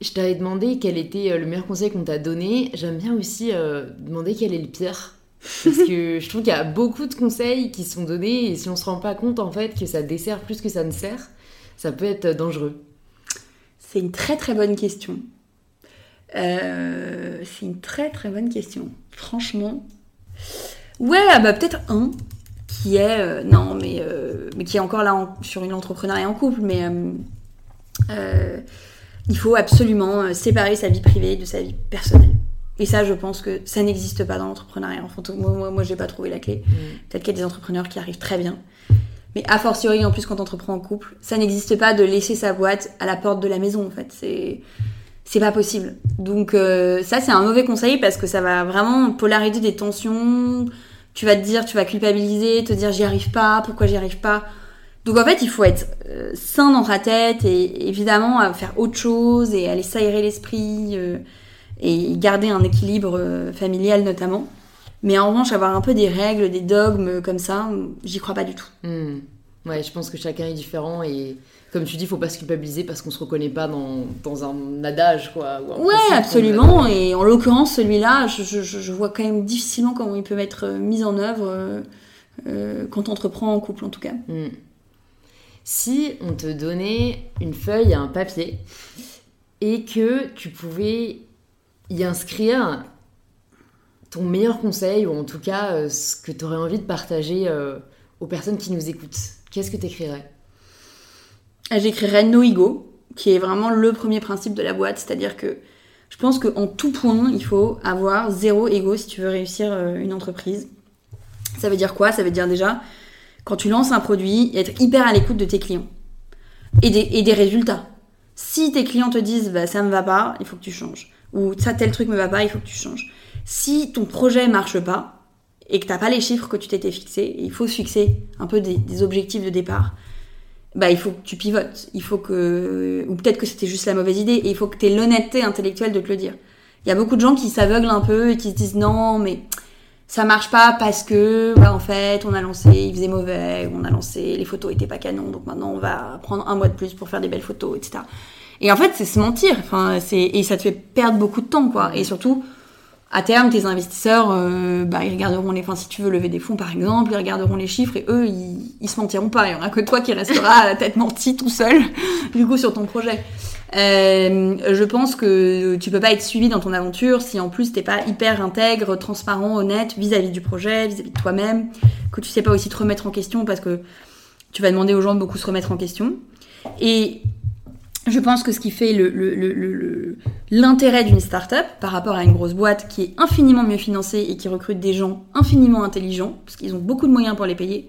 Je t'avais demandé quel était le meilleur conseil qu'on t'a donné. J'aime bien aussi demander quel est le pire parce que je trouve qu'il y a beaucoup de conseils qui sont donnés et si on se rend pas compte en fait que ça dessert plus que ça ne sert, ça peut être dangereux. C'est une très très bonne question. Euh, c'est une très très bonne question. Franchement. Ouais, ah bah peut-être un qui est euh, non mais euh, mais qui est encore là sur une entrepreneuriat en couple, mais il faut absolument séparer sa vie privée de sa vie personnelle. Et ça, je pense que ça n'existe pas dans l'entrepreneuriat. Enfin, moi, moi, moi j'ai pas trouvé la clé. Mm. Peut-être qu'il y a des entrepreneurs qui arrivent très bien. Mais a fortiori, en plus, quand on entreprend en couple, ça n'existe pas de laisser sa boîte à la porte de la maison, en fait. C'est, c'est pas possible. Donc, euh, ça, c'est un mauvais conseil parce que ça va vraiment polariser des tensions. Tu vas te dire, tu vas culpabiliser, te dire j'y arrive pas, pourquoi j'y arrive pas. Donc en fait, il faut être euh, sain dans ta tête et évidemment faire autre chose et aller s'aérer l'esprit. Euh, et garder un équilibre euh, familial notamment. Mais en revanche, avoir un peu des règles, des dogmes comme ça, j'y crois pas du tout. Hmm. Ouais, je pense que chacun est différent et comme tu dis, faut pas se culpabiliser parce qu'on se reconnaît pas dans, dans un adage, quoi. ouais, absolument. Et en l'occurrence, celui-là, je, je, je, vois quand même difficilement comment il peut être mis en œuvre. quand on entreprend en couple en tout cas. Mm. Si on te donnait une feuille et un papier et que tu pouvais y inscrire ton meilleur conseil ou en tout cas ce que tu aurais envie de partager aux personnes qui nous écoutent, qu'est-ce que tu écrirais ah, J'écrirais no ego, qui est vraiment le premier principe de la boîte, c'est-à-dire que je pense qu'en tout point, il faut avoir zéro ego si tu veux réussir euh, une entreprise. Ça veut dire quoi? Ça veut dire déjà, quand tu lances un produit, être hyper à l'écoute de tes clients et des, résultats. Si tes clients te disent bah, ça me va pas, il faut que tu changes. Ou ça, tel truc me va pas, il faut que tu changes. Si ton projet marche pas et que t'as pas les chiffres que tu t'étais fixé, il faut se fixer un peu des objectifs de départ bah il faut que tu pivotes, il faut que ou peut-être que c'était juste la mauvaise idée et il faut que tu aies l'honnêteté intellectuelle de te le dire. Il y a beaucoup de gens qui s'aveuglent un peu et qui se disent non mais ça marche pas parce que bah, en fait on a lancé, il faisait mauvais, on a lancé, les photos étaient pas canon donc maintenant on va prendre un mois de plus pour faire des belles photos etc. Et en fait c'est se mentir, et ça te fait perdre beaucoup de temps quoi et surtout à terme, tes investisseurs, euh, bah, ils regarderont les, si tu veux lever des fonds par exemple, ils regarderont les chiffres et eux, ils, se mentiront pas. Il y aura que toi qui restera à la tête menti tout seul, du coup, sur ton projet. Euh, je pense que tu peux pas être suivi dans ton aventure si en plus t'es pas hyper intègre, transparent, honnête vis-à-vis du projet, vis-à-vis de toi-même, que tu sais pas aussi te remettre en question parce que tu vas demander aux gens de beaucoup se remettre en question. Et je pense que ce qui fait l'intérêt d'une start-up par rapport à une grosse boîte qui est infiniment mieux financée et qui recrute des gens infiniment intelligents, parce qu'ils ont beaucoup de moyens pour les payer,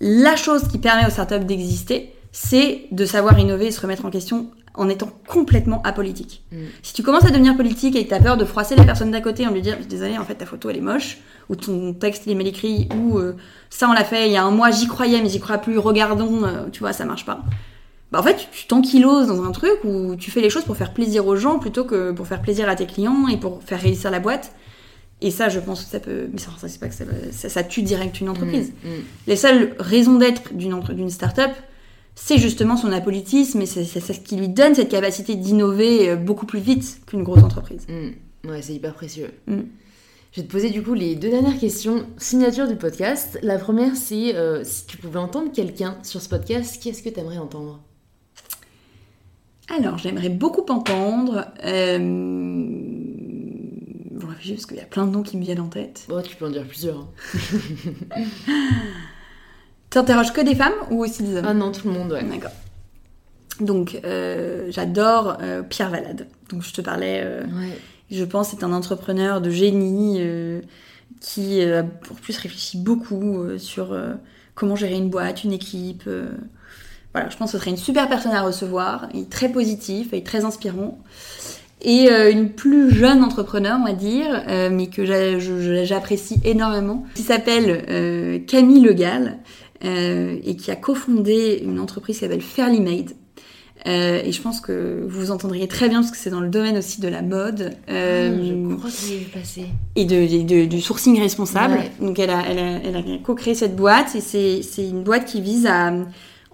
la chose qui permet aux startups d'exister, c'est de savoir innover et se remettre en question en étant complètement apolitique. Mm. Si tu commences à devenir politique et que tu as peur de froisser la personne d'à côté en lui disant désolé en fait ta photo elle est moche ou ton texte il est mal écrit ou euh, ça on l'a fait il y a un mois j'y croyais mais j'y crois plus regardons euh, tu vois ça marche pas bah en fait, tu t'ankyloses dans un truc où tu fais les choses pour faire plaisir aux gens plutôt que pour faire plaisir à tes clients et pour faire réussir la boîte. Et ça, je pense que ça peut. Mais ça, c'est pas que ça, ça, tue direct une entreprise. Mm, mm. Les seules raisons d'être d'une, d'une start-up, c'est justement son apolitisme et c'est, ce qui lui donne cette capacité d'innover euh, beaucoup plus vite qu'une grosse entreprise. Mm. Ouais, c'est hyper précieux. Je vais te poser du coup les deux dernières questions signature du podcast. La première, c'est euh, si tu pouvais entendre quelqu'un sur ce podcast, qui est-ce que tu aimerais entendre? Alors, j'aimerais beaucoup entendre. Euh... Bon, réfléchir parce qu'il y a plein de noms qui me viennent en tête. Bon, tu peux en dire plusieurs. Hein. T'interroges que des femmes ou aussi des hommes? Ah non, tout le monde, ouais. D'accord. Donc, euh, j'adore euh, Pierre Valade. Donc, je te parlais. Euh, ouais. Je pense c'est un entrepreneur de génie qui, pour plus, réfléchit beaucoup sur comment gérer une boîte, une équipe voilà, je pense que ce serait une super personne à recevoir, il est très positif, et très inspirant. Et euh, une plus jeune entrepreneur, on va dire, euh, mais que j'apprécie énormément, qui s'appelle euh, Camille Legal, et qui a cofondé une entreprise qui s'appelle Fairly Made. et je pense que vous entendriez très bien parce que c'est dans le domaine aussi de la mode. Ah, je crois que j'ai vu passer. Et de, du sourcing responsable. Donc elle a, elle a, elle a co-créé cette boîte et c'est une boîte qui vise à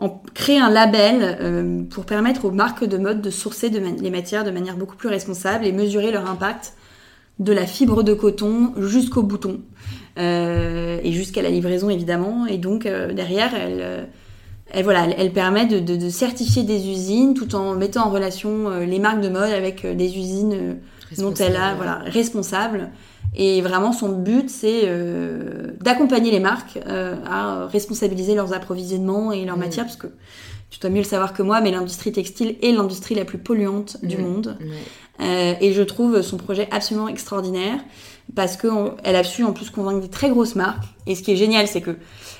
on crée un label euh, pour permettre aux marques de mode de sourcer les matières de manière beaucoup plus responsable et mesurer leur impact de la fibre de coton jusqu'au bouton euh, et jusqu'à la livraison évidemment. Et donc euh, derrière, elle, elle, voilà, elle, permet de, de, certifier des usines tout en mettant en relation les marques de mode avec des usines dont elle a voilà, responsables et vraiment, son but, c'est euh, d'accompagner les marques euh, à responsabiliser leurs approvisionnements et leurs mm. matières, parce que tu dois mieux le savoir que moi, mais l'industrie textile est l'industrie la plus polluante du mm. monde. Euh, et je trouve son projet absolument extraordinaire, parce qu'elle a su en plus convaincre des très grosses marques. Et ce qui est génial, c'est que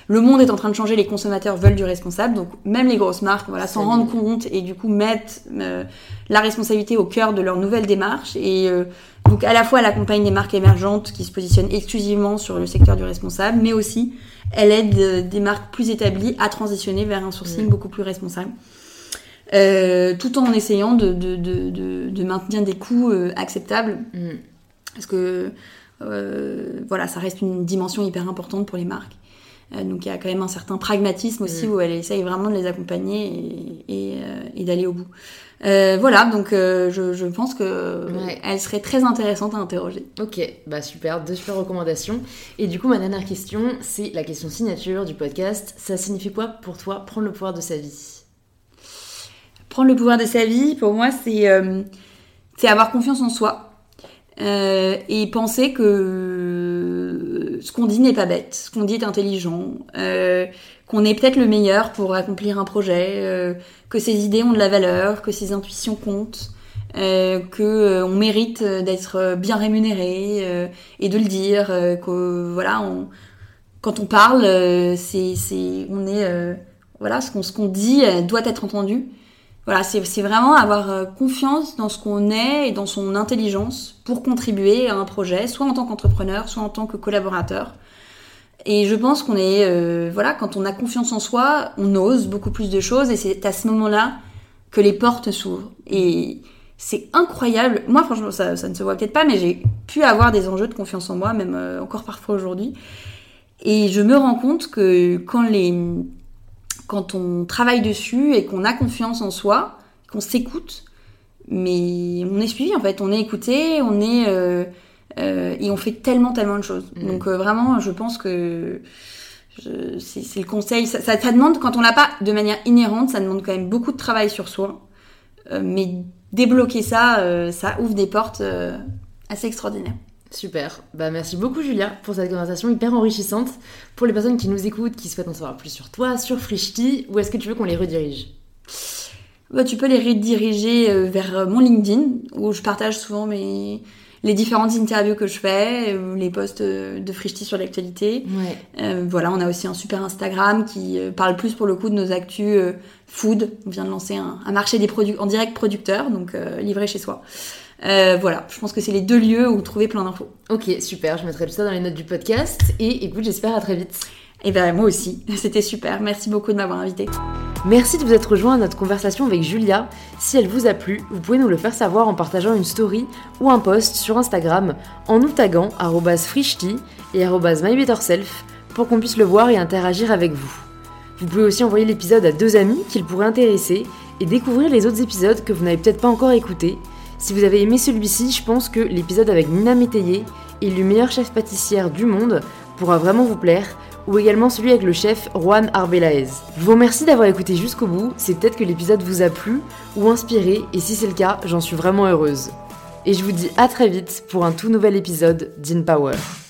le monde est en train de changer, les consommateurs veulent du responsable, donc même les grosses marques voilà, s'en rendent compte et du coup mettent euh, la responsabilité au cœur de leur nouvelle démarche. Et euh, donc à la fois elle accompagne des marques émergentes qui se positionnent exclusivement sur le secteur du responsable, mais aussi elle aide euh, des marques plus établies à transitionner vers un sourcing beaucoup plus responsable. tout en essayant de, de, de, de, maintenir des coûts acceptables. Mm. Parce que voilà, ça reste une dimension hyper importante pour les marques. donc il y a quand même un certain pragmatisme aussi mm. où elle essaye vraiment de les accompagner et, d'aller au bout. voilà, donc je, pense que elle serait très intéressante à interroger. Ok, bah super, deux super recommandations. Et du coup, ma dernière question, c'est la question signature du podcast. Ça signifie quoi pour toi prendre le pouvoir de sa vie? Prendre le pouvoir de sa vie, pour moi, c'est c'est avoir confiance en soi euh, et penser que ce qu'on dit n'est pas bête, ce qu'on dit est intelligent, euh, qu'on est peut-être le meilleur pour accomplir un projet, euh, que ses idées ont de la valeur, que ses intuitions comptent, euh, que on mérite d'être bien rémunéré et de le dire, que voilà, on, quand on parle, c'est, c'est, on est, voilà, ce qu'on, ce qu'on dit doit être entendu voilà, c'est vraiment avoir euh, confiance dans ce qu'on est et dans son intelligence pour contribuer à un projet, soit en tant qu'entrepreneur, soit en tant que collaborateur. Et je pense qu'on est, euh, voilà, quand on a confiance en soi, on ose beaucoup plus de choses et c'est à ce moment-là que les portes s'ouvrent. Et c'est incroyable. Moi, franchement, ça, ne se voit peut-être pas, mais j'ai pu avoir des enjeux de confiance en moi, même euh, encore parfois aujourd'hui. Et je me rends compte que quand les quand on travaille dessus et qu'on a confiance en soi, qu'on s'écoute, mais on est suivi en fait, on est écouté, on est euh, euh, et on fait tellement tellement de choses. Mm. Donc euh, vraiment, je pense que c'est le conseil. Ça, ça, demande quand on l'a pas de manière inhérente, ça demande quand même beaucoup de travail sur soi. mais débloquer ça, ça ouvre des portes assez extraordinaires. Super. Bah, merci beaucoup, Julia, pour cette conversation hyper enrichissante. Pour les personnes qui nous écoutent, qui souhaitent en savoir plus sur toi, sur Frishti, où est-ce que tu veux qu'on les redirige? Bah, Tu peux les rediriger euh, vers euh, mon LinkedIn, où je partage souvent mes, les différentes interviews que je fais, euh, les posts de Frishti sur l'actualité. voilà, on a aussi un super Instagram qui parle plus pour le coup de nos actus food. On vient de lancer un, marché des produits en direct producteur, donc livré chez soi. Euh, voilà, je pense que c'est les deux lieux où trouver plein d'infos. Ok, super, je mettrai tout ça dans les notes du podcast. Et écoute, j'espère à très vite. Et ben moi aussi, c'était super. Merci beaucoup de m'avoir invité. Merci de vous être rejoint à notre conversation avec Julia. Si elle vous a plu, vous pouvez nous le faire savoir en partageant une story ou un post sur Instagram en nous taguant @frishti et @mybetterself pour qu'on puisse le voir et interagir avec vous. Vous pouvez aussi envoyer l'épisode à deux amis qu'il pourrait intéresser et découvrir les autres épisodes que vous n'avez peut-être pas encore écoutés si vous avez aimé celui-ci, je pense que l'épisode avec Nina Métayer, élu meilleure chef pâtissière du monde, pourra vraiment vous plaire, ou également celui avec le chef Juan Arbelaez. Je vous remercie d'avoir écouté jusqu'au bout, c'est peut-être que l'épisode vous a plu ou inspiré, et si c'est le cas, j'en suis vraiment heureuse. Et je vous dis à très vite pour un tout nouvel épisode d'InPower. Power.